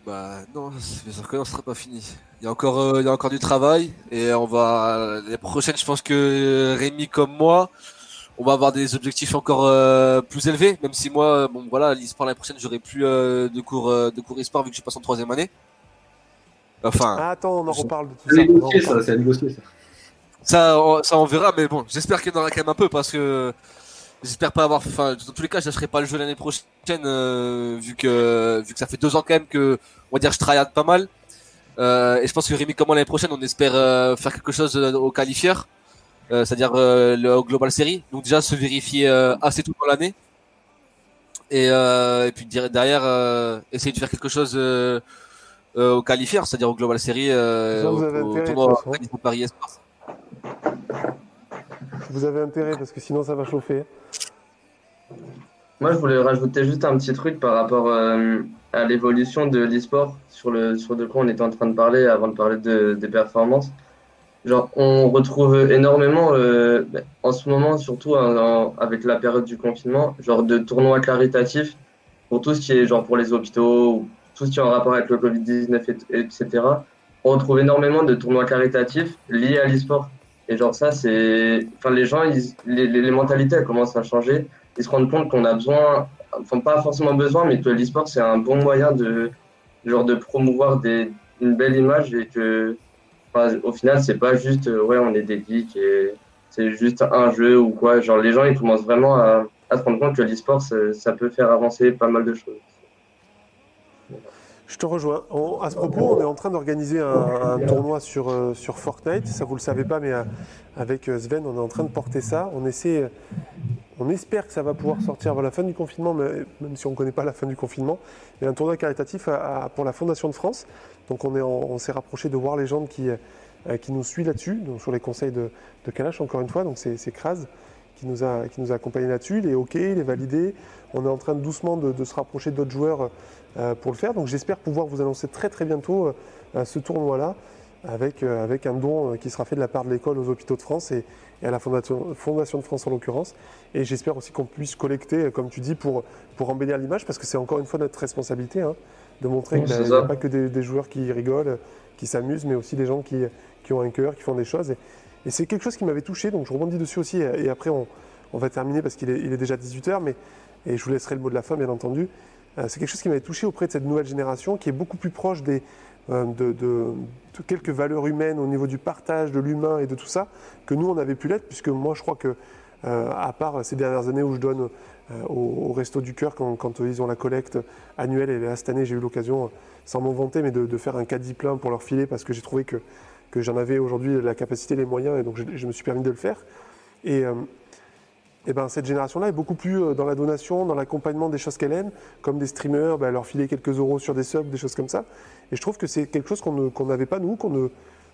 Bah non, c'est bien sûr que non, ce sera pas fini. Il y a encore, euh, il y a encore du travail et on va les prochaines. Je pense que Rémi comme moi, on va avoir des objectifs encore euh, plus élevés. Même si moi, bon voilà, l'e-sport l'année prochaine, j'aurai plus euh, de cours euh, de cours e-sport vu que je passe en troisième année. Enfin, Ah, attends, on en reparle de tout C'est ça. c'est à négocier, ça. Ça, on, ça on verra. Mais bon, j'espère qu'il y en aura quand même un peu parce que j'espère pas avoir. Enfin, dans tous les cas, je lâcherai pas le jeu l'année prochaine euh, vu que vu que ça fait deux ans quand même que on va dire je tryhard pas mal. Euh, et je pense que Rémi, comment l'année prochaine, on espère euh, faire quelque chose euh, au qualifieur, euh, c'est-à-dire euh, le au Global Series. Donc déjà se vérifier euh, assez tout dans l'année. Et, euh, et puis derrière, euh, essayer de faire quelque chose euh, euh, au qualifieur, c'est-à-dire au Global euh, vous au, au tournoi Paris Esports. Vous avez intérêt parce que sinon ça va chauffer. Moi, je voulais rajouter juste un petit truc par rapport euh, à l'évolution de l'e-sport, sur, le, sur de quoi on était en train de parler avant de parler de, des performances. Genre, on retrouve énormément, euh, en ce moment, surtout en- avec la période du confinement, genre de tournois caritatifs pour tout ce qui est genre pour les hôpitaux, ou tout ce qui est en rapport avec le Covid-19, et- etc. On retrouve énormément de tournois caritatifs liés à l'e-sport. Et genre ça, c'est... Enfin, les gens, ils- les, mentalités, elles commencent à changer ils se rendent compte qu'on a besoin, enfin pas forcément besoin, mais que l'e-sport c'est un bon moyen de genre de promouvoir des, une belle image et que au final c'est pas juste euh, ouais on est des geeks et c'est juste un jeu ou quoi. Genre les gens ils commencent vraiment à, à se rendre compte que l'e-sport ça peut faire avancer pas mal de choses. Je te rejoins. On- à ce propos, on est en train d'organiser un, un tournoi sur, euh, sur Fortnite. Ça, vous le savez pas, mais euh, avec euh, Sven, on est en train de porter ça. On essaie, on espère que ça va pouvoir sortir avant la fin du confinement, mais, même si on ne connaît pas la fin du confinement. A un tournoi caritatif à- à- pour la Fondation de France. Donc, on est en- on s'est rapproché de Voir Légende qui, euh, qui nous suit là-dessus, sur les conseils de, de Kalash, encore une fois. Donc, c'est c'est Kraz qui nous a, qui nous a accompagnés là-dessus. Il est OK, il est validé. On est en train doucement de, de se rapprocher d'autres joueurs euh, pour le faire. Donc j'espère pouvoir vous annoncer très très bientôt euh, ce tournoi-là avec, euh, avec un don qui sera fait de la part de l'école aux hôpitaux de France et, et à la Fondation, Fondation de France en l'occurrence. Et j'espère aussi qu'on puisse collecter, comme tu dis, pour, pour embellir l'image parce que c'est encore une fois notre responsabilité hein, de montrer Oui, qu'il n'y a pas que des, des joueurs qui rigolent, qui s'amusent, mais aussi des gens qui, qui ont un cœur, qui font des choses. Et, et c'est quelque chose qui m'avait touché, donc je rebondis dessus aussi. Et, après, on, va terminer parce qu'il est, déjà 18h, mais, et je vous laisserai le mot de la fin, bien entendu. Euh, c'est quelque chose qui m'avait touché auprès de cette nouvelle génération qui est beaucoup plus proche des, euh, de, quelques valeurs humaines au niveau du partage, de l'humain et de tout ça, que nous, on avait pu l'être, puisque moi, je crois que, euh, à part ces dernières années où je donne au, au Resto du Cœur, quand, ils ont la collecte annuelle, et là, cette année, j'ai eu l'occasion, sans m'en vanter, mais de, de faire un caddie plein pour leur filer, parce que j'ai trouvé que, que j'en avais aujourd'hui la capacité, les moyens, et donc je, me suis permis de le faire. Et, euh, eh ben, cette génération-là est beaucoup plus euh, dans la donation, dans l'accompagnement des choses qu'elle aime, comme des streamers, ben, leur filer quelques euros sur des subs, des choses comme ça. Et je trouve que c'est quelque chose qu'on qu'on n'avait pas nous, qu'on ne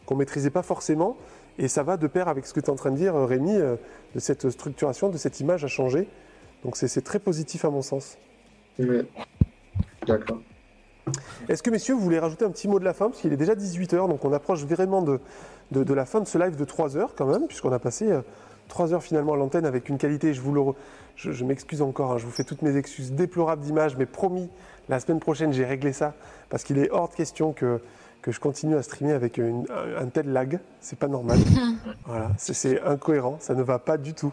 qu'on maîtrisait pas forcément. Et ça va de pair avec ce que tu es en train de dire, euh, Rémi, euh, de cette structuration, de cette image à changer. Donc c'est très positif à mon sens. Ouais. D'accord. Est-ce que messieurs, vous voulez rajouter un petit mot de la fin? Parce qu'il est déjà 18h, donc on approche vraiment de, de, de la fin de ce live de 3 heures quand même, puisqu'on a passé euh, 3 heures finalement à l'antenne avec une qualité, je vous le re- je, je m'excuse encore, hein, je vous fais toutes mes excuses déplorables d'image, mais promis, la semaine prochaine j'ai réglé ça, parce qu'il est hors de question que, que je continue à streamer avec une- un, un tel lag, c'est pas normal. voilà, c'est- incohérent, ça ne va pas du tout.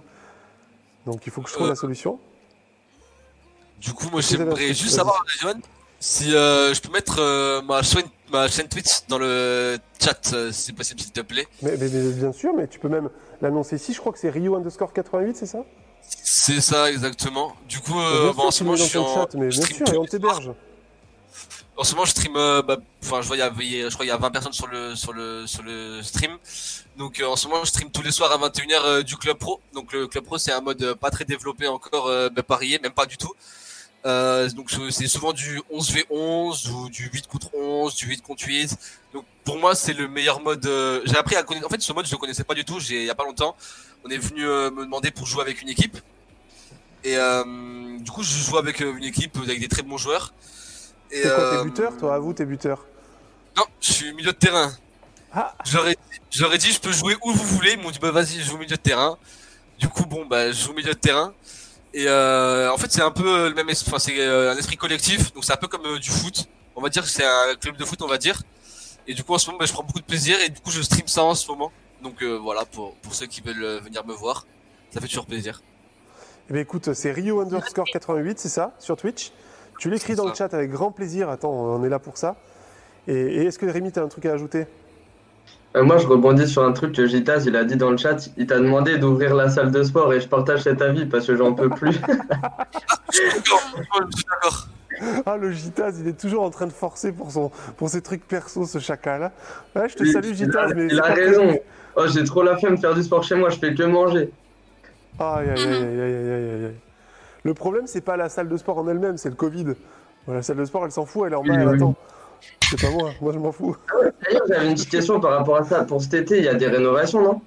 Donc il faut que je trouve Euh, la solution. Du coup, moi, j'aimerais juste savoir, Johan, si euh, je peux mettre euh, ma, chaîne, ma chaîne Twitch dans le chat, euh, si c'est possible, s'il te plaît. Mais, mais- mais bien sûr, mais tu peux même l'annoncer ici, je crois que c'est Rio underscore 88, c'est ça? C'est ça, exactement. Du coup, euh, bon, en sûr, ce moment, je suis en chat, mais bien sûr, et on t'héberge. En ce moment, je stream, euh, bah, enfin, je vois, il y avait, je crois, il y a 20 personnes sur le, sur le, sur le stream. Donc, euh, en ce moment, je stream tous les soirs à 21h euh, du Club Pro. Donc, le Club Pro, c'est un mode pas très développé encore, euh, bah, parier, même pas du tout. Euh, donc, c'est souvent du 11v11 ou du 8 contre 11, du 8 contre 8. Donc, pour moi, c'est le meilleur mode. euh, J'ai appris à connaître. En fait, ce mode, je le connaissais pas du tout. J'ai, il y a pas longtemps, on est venu euh, me demander pour jouer avec une équipe. Et euh, du coup, je joue avec une équipe avec des très bons joueurs. Et, quoi euh, tes buteurs, toi? Avoue tes buteurs. Non, je suis milieu de terrain. Ah. J'aurais, j'aurais dit, je peux jouer où vous voulez. Ils m'ont dit, bah vas-y, je joue au milieu de terrain. Du coup, bon, bah, je joue au milieu de terrain. Et euh, en fait, c'est un peu le même, es- enfin, c'est euh, un esprit collectif. Donc, c'est un peu comme euh, du foot. On va dire que c'est un club de foot, on va dire. Et du coup, en ce moment, bah, je prends beaucoup de plaisir. Et du coup, je stream ça en ce moment. Donc, euh, voilà, pour, pour ceux qui veulent euh, venir me voir, ça fait toujours plaisir. Eh bien écoute, c'est Rio underscore 88, c'est ça, sur Twitch? Tu l'écris dans ça. le chat avec grand plaisir. Attends, on est là pour ça. Et, et est-ce que Rémi, tu as un truc à ajouter? Euh, moi, je rebondis sur un truc que Gitas, il a dit dans le chat. Il t'a demandé d'ouvrir la salle de sport et je partage cet avis parce que j'en peux plus. D'accord. Ah, le Gitas, il est toujours en train de forcer pour, son, pour ses trucs perso, ce chacal. Ouais, je te Il- salue, il Gitas. a- mais il a raison. Oh, j'ai trop la flemme de faire du sport chez moi, je fais que manger. Aïe, aïe, aïe, aïe, aïe, aïe, aïe, aïe. Le problème, c'est pas la salle de sport en elle-même, c'est le Covid. La salle de sport, elle s'en fout, elle est en bas, Oui, elle oui. attend. C'est pas moi, moi je m'en fous. D'ailleurs, j'avais une petite question par rapport à ça. Pour cet été, il y a des rénovations, non?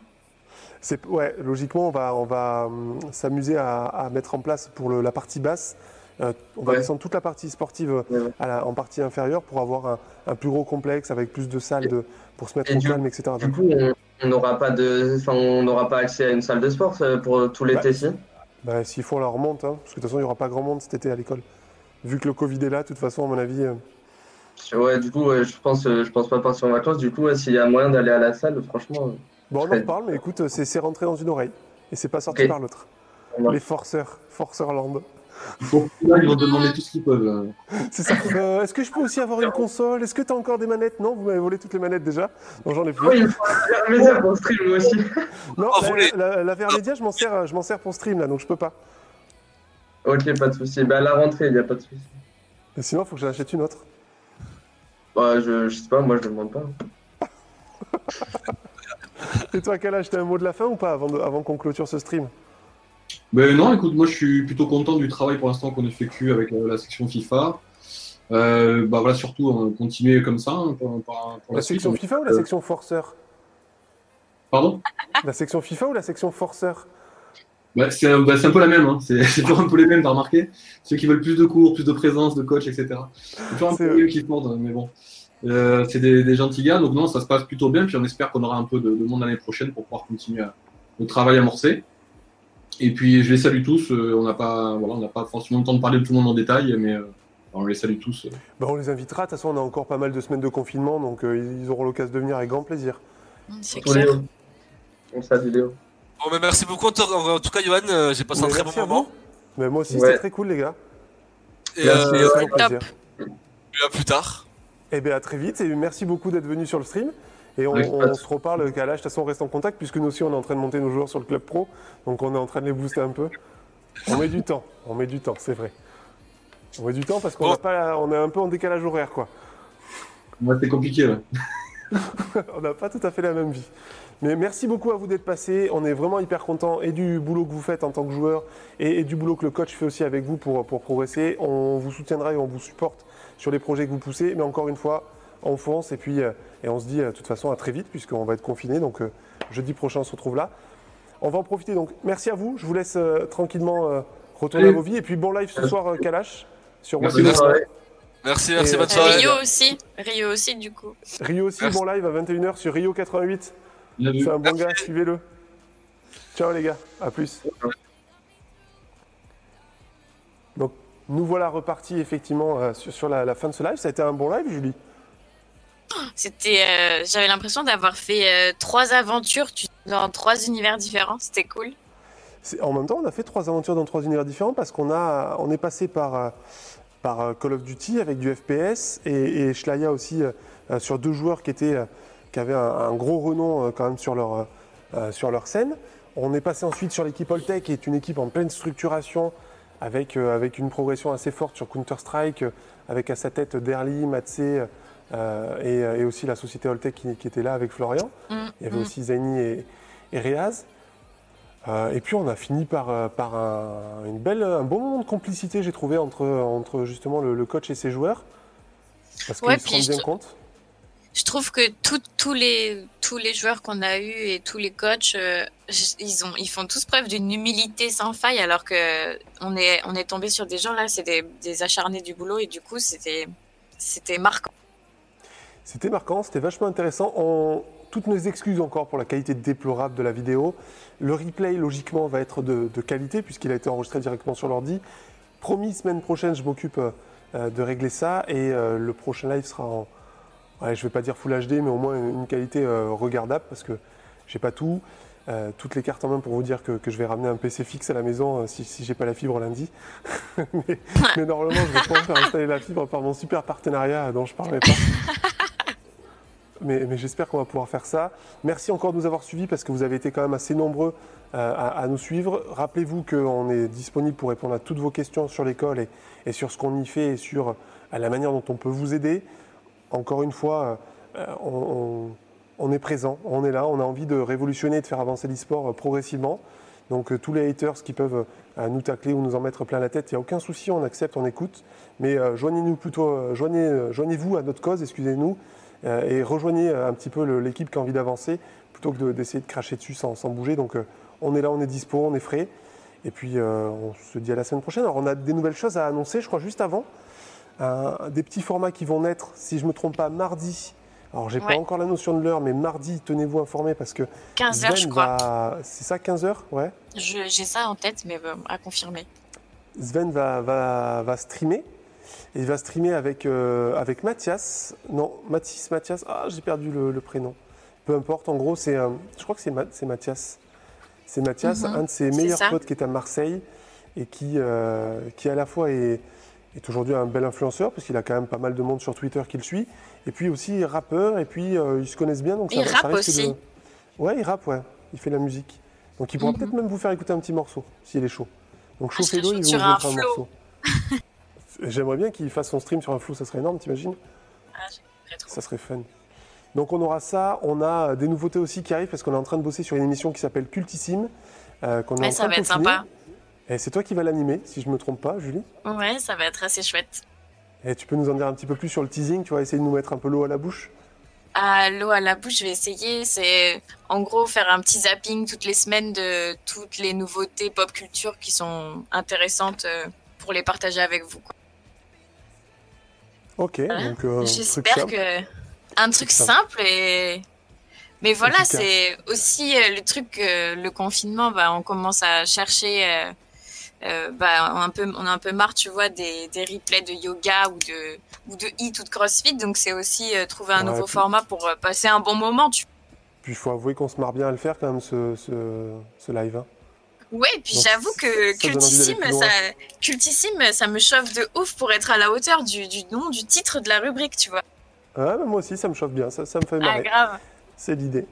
C'est ouais, logiquement, on va, on va hum, s'amuser à, à mettre en place pour le- la partie basse. euh, on va Ouais. descendre toute la partie sportive Ouais, ouais. à la- en partie inférieure pour avoir un, un plus gros complexe avec plus de salles de, pour se mettre Et au du- calme, etc. Du coup, on- n'aura pas de, enfin, on n'aura pas accès à une salle de sport euh, pour tout l'été, si? Bah, S'il faut, on la remonte, hein, parce que de toute façon, il n'y aura pas grand monde cet été à l'école. Vu que le Covid est là, de toute façon, à mon avis. euh, Ouais, du coup, ouais, je pense, euh, je pense pas partir en vacances. Du coup, ouais, s'il y a moyen d'aller à la salle, franchement. euh, Bon, on en reparle, mais écoute, c'est c'est rentré dans une oreille. Et c'est pas sorti par l'autre. Ça. Les forceurs, Forceurland. Donc là, ils vont demander tout ce qu'ils peuvent. là. C'est ça. Euh, Est-ce que je peux aussi avoir une console? Est-ce que tu as encore des manettes? Non, vous m'avez volé toutes les manettes déjà. Non, j'en ai plus. Oui, il faut faire mes heures pour stream, moi aussi. Non, Oh, la, la, la VR Media, je m'en sers, je m'en sers pour stream là, donc je peux pas. Ok, pas de souci. Bah, à la rentrée, il n'y a pas de souci. Et sinon, il faut que j'en achète une autre. Bah, je, je sais pas, moi, je demande pas. Et toi, quel âge T'as un mot de la fin ou pas avant, de- avant qu'on clôture ce stream? Ben non, écoute, moi je suis plutôt content du travail pour l'instant qu'on effectue avec euh, la section FIFA. Euh, bah voilà, surtout euh, continuer comme ça hein, pour, pour- pour La suite. section FIFA ou la Euh, section forceur? Pardon? La section FIFA ou la section forceur? Bah, c'est un, bah, c'est un peu la même, hein. c'est c'est toujours un peu les mêmes, t'as remarqué Ceux qui veulent plus de cours, plus de présence, de coach, etc. C'est toujours un C'est peu eux qui demandent, mais bon. Euh, c'est des, des gentils gars, donc non, ça se passe plutôt bien, puis on espère qu'on aura un peu de, de monde l'année prochaine pour pouvoir continuer à- le travail amorcé. Et puis je les salue tous, euh, on n'a pas, voilà, on n'a pas forcément le temps de parler de tout le monde en détail, mais euh, on les salue tous. euh. Ben, On les invitera. De toute façon, on a encore pas mal de semaines de confinement, donc euh, ils auront l'occasion de venir avec grand plaisir. C'est Pour clair. On salue Léo. Bon, mais merci beaucoup en tout, cas, Johan. euh, J'ai passé un très bon moment. vous. Mais moi aussi, Ouais. c'était très cool, les gars. Et Merci. euh, C'est un plaisir. à plus tard. Eh bien, à très vite et merci beaucoup d'être venu sur le stream. Et on, se reparle qu'à l'âge, de toute façon, on reste en contact puisque nous aussi, on est en train de monter nos joueurs sur le club pro. Donc, on est en train de les booster un peu. On met du temps, on met du temps, c'est vrai. On met du temps parce qu'on Bon. n'a pas, on est un peu en décalage horaire, quoi. Ouais, c'est compliqué. là. on n'a pas tout à fait la même vie. Mais merci beaucoup à vous d'être passé. On est vraiment hyper content et du boulot que vous faites en tant que joueur et, et du boulot que le coach fait aussi avec vous pour, pour progresser. On vous soutiendra et on vous supporte sur les projets que vous poussez. Mais encore une fois, on fonce et puis euh, et on se dit euh, de toute façon à très vite puisqu'on va être confiné. Donc euh, jeudi prochain, on se retrouve là. On va en profiter. Donc merci à vous. Je vous laisse euh, tranquillement euh, retourner à vos vies. Et puis bon live ce soir, euh, Kalash, sur Merci. Merci, merci, Et, bonne soirée. Rio aussi. Rio aussi, du coup. Rio aussi, Merci. bon live à 21h sur Rio 88. C'est un bon Merci. gars, suivez-le. Ciao les gars, à plus. Donc nous voilà repartis effectivement euh, sur, sur la, la fin de ce live. Ça a été un bon live, Julie? C'était, euh, j'avais l'impression d'avoir fait euh, trois aventures tu- dans trois univers différents. C'était cool. C'est- En même temps, on a fait trois aventures dans trois univers différents parce qu'on a, on est passé par, par Call of Duty avec du FPS et, et Schlaya aussi euh, sur deux joueurs qui, étaient, euh, qui avaient un, un gros renom euh, quand même sur leur, euh, euh, sur leur scène. On est passé ensuite sur l'équipe Oltec qui est une équipe en pleine structuration avec, avec une progression assez forte sur Counter-Strike, avec à sa tête Derly, Matsé euh, et, et, aussi la société Holtec qui, qui, était là avec Florian. Mm, Il y avait mm. aussi Zaini et, et Réaz. Euh, et puis on a fini par, par un, une belle, un bon moment de complicité, j'ai trouvé, entre, entre justement le, le, coach et ses joueurs. Parce qu'ils se rendent bien compte. Je trouve que tous les, tous les joueurs qu'on a eus et tous les coachs, euh, ils, ont, ils font tous preuve d'une humilité sans faille, alors que on est, on est tombé sur des gens là, c'est des, des acharnés du boulot, et du coup, c'était marquant. C'était marquant, c'était vachement intéressant. On, toutes nos excuses encore pour la qualité déplorable de la vidéo. Le replay, logiquement, va être de, de qualité puisqu'il a été enregistré directement sur l'ordi. Promis, semaine prochaine, je m'occupe euh, de régler ça et euh, le prochain live sera en, ouais, je vais pas dire Full HD, mais au moins une qualité euh, regardable parce que j'ai pas tout. Euh, toutes les cartes en main pour vous dire que, que, je vais ramener un PC fixe à la maison euh, si, si j'ai pas la fibre lundi. mais, mais, normalement, je vais pouvoir faire installer la fibre par mon super partenariat dont je parlerai pas. mais, mais j'espère qu'on va pouvoir faire ça. Merci encore de nous avoir suivis parce que vous avez été quand même assez nombreux euh, à, à, nous suivre. Rappelez-vous qu'on est disponible pour répondre à toutes vos questions sur l'école et, et, sur ce qu'on y fait et sur à la manière dont on peut vous aider. Encore une fois, euh, on, est présent, on est là, on a envie de révolutionner et de faire avancer l'e-sport progressivement. Donc euh, tous les haters qui peuvent euh, nous tacler ou nous en mettre plein la tête, il n'y a aucun souci, on accepte, on écoute. Mais euh, joignez-nous plutôt, joignez, joignez-vous à notre cause, excusez-nous, et rejoignez un petit peu l'équipe qui a envie d'avancer plutôt que d'essayer de, de, cracher dessus sans, sans bouger. Donc on est là, on est dispo, on est frais. Et puis on se dit à la semaine prochaine. Alors on a des nouvelles choses à annoncer, je crois, juste avant. Euh, des petits formats qui vont naître, si je ne me trompe pas, mardi. Alors, j'ai ouais. pas encore la notion de l'heure, mais mardi, tenez-vous informés parce que. 15 heures, je crois. Va... C'est ça, 15 heures? Ouais. J'ai ça en tête, mais euh, à confirmer. Sven va, va, va streamer. Et il va streamer avec, euh, avec Mathias. Non, Mathis, Mathias. Ah, j'ai perdu le, le, prénom. Peu importe, en gros, c'est. Euh, je crois que c'est Ma Mathias. C'est Mathias, mm -hmm. un de ses meilleurs potes qui est à Marseille et qui, euh, qui à la fois est est aujourd'hui un bel influenceur parce qu'il a quand même pas mal de monde sur Twitter qui le suit. Et puis aussi rappeur et puis euh, ils se connaissent bien donc ça, il ça rappe aussi. De... Ouais, il rappe ouais. Il fait la musique. Donc il pourra mm -hmm. peut-être même vous faire écouter un petit morceau s'il est chaud. Donc chauffez-le, il vous mettre un, un morceau. J'aimerais bien qu'il fasse son stream sur un flow, ça serait énorme, t'imagines? Ah, Ça serait fun. Donc on aura ça, on a des nouveautés aussi qui arrivent parce qu'on est en train de bosser sur une émission qui s'appelle Cultissime. Euh, qu est ouais, en ça va de être sympa. Et c'est toi qui vas l'animer, si je ne me trompe pas, Julie Ouais, ça va être assez chouette. Et tu peux nous en dire un petit peu plus sur le teasing Tu vas essayer de nous mettre un peu l'eau à la bouche ah, L'eau à la bouche, je vais essayer. C'est en gros faire un petit zapping toutes les semaines de toutes les nouveautés pop culture qui sont intéressantes euh, pour les partager avec vous. Ok, voilà. donc. Euh, J'espère que. Un truc simple et. Mais voilà, c'est aussi euh, le truc, euh, le confinement, bah, on commence à chercher, euh, bah, un peu, on a un peu marre, tu vois, des, des replays de yoga ou de, ou de hit ou de crossfit, donc c'est aussi euh, trouver un ouais, nouveau puis... format pour euh, passer un bon moment. Tu... Puis il faut avouer qu'on se marre bien à le faire quand même, ce, ce, ce live. Hein. Ouais, puis j'avoue que ça Cultissime, ça, Cultissime, ça me chauffe de ouf pour être à la hauteur du, du nom, du titre de la rubrique, tu vois. Ouais, mais moi aussi, ça me chauffe bien, ça, ça me fait marrer. Ah, grave. C'est l'idée.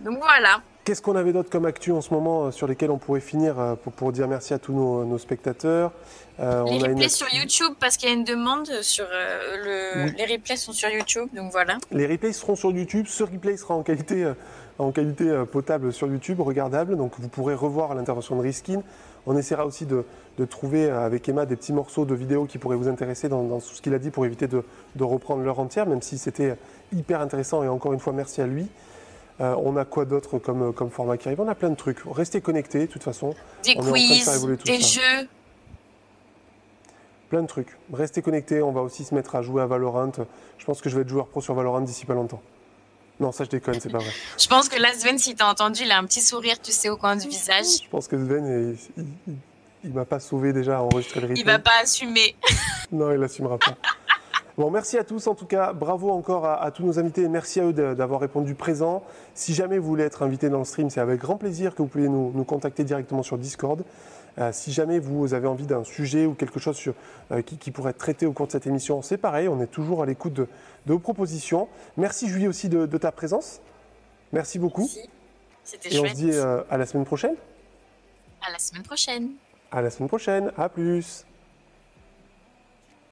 Donc voilà. Qu'est-ce qu'on avait d'autre comme actu en ce moment euh, sur lesquels on pourrait finir euh, pour, pour dire merci à tous nos, nos spectateurs? Euh, Les on replays a une... sur YouTube parce qu'il y a une demande sur le. Oui. Les replays sont sur YouTube, donc voilà. Les replays seront sur YouTube. Ce replay sera en qualité, euh, en qualité potable sur YouTube, regardable. Donc vous pourrez revoir l'intervention de Riskin. On essaiera aussi de, de, trouver avec Emma des petits morceaux de vidéos qui pourraient vous intéresser dans, dans tout ce qu'il a dit pour éviter de, de reprendre l'heure entière, même si c'était hyper intéressant. Et encore une fois, merci à lui. Euh, on a quoi d'autre comme, comme format qui arrive? On a plein de trucs. Restez connectés, de toute façon. Des on quiz, de des ça. jeux. Plein de trucs. Restez connectés. On va aussi se mettre à jouer à Valorant. Je pense que je vais être joueur pro sur Valorant d'ici pas longtemps. Non, ça je déconne, c'est pas vrai. Je pense que là, Sven, si t'as entendu, il a un petit sourire, tu sais, au coin du visage. Je pense que Sven, il, il, il m'a pas sauvé déjà à enregistrer le replay. Il va pas assumer. non, il assumera pas. Bon, merci à tous en tout cas. Bravo encore à, à tous nos invités et merci à eux d'avoir répondu présent. Si jamais vous voulez être invité dans le stream, c'est avec grand plaisir que vous pouvez nous, nous contacter directement sur Discord. Euh, si jamais vous avez envie d'un sujet ou quelque chose sur, euh, qui, qui, pourrait être traité au cours de cette émission, c'est pareil, on est toujours à l'écoute de, de, vos propositions. Merci Julie aussi de, de ta présence. Merci beaucoup. C'était Et chouette. on se dit euh, à la semaine prochaine. À la semaine prochaine. À la semaine prochaine. À plus.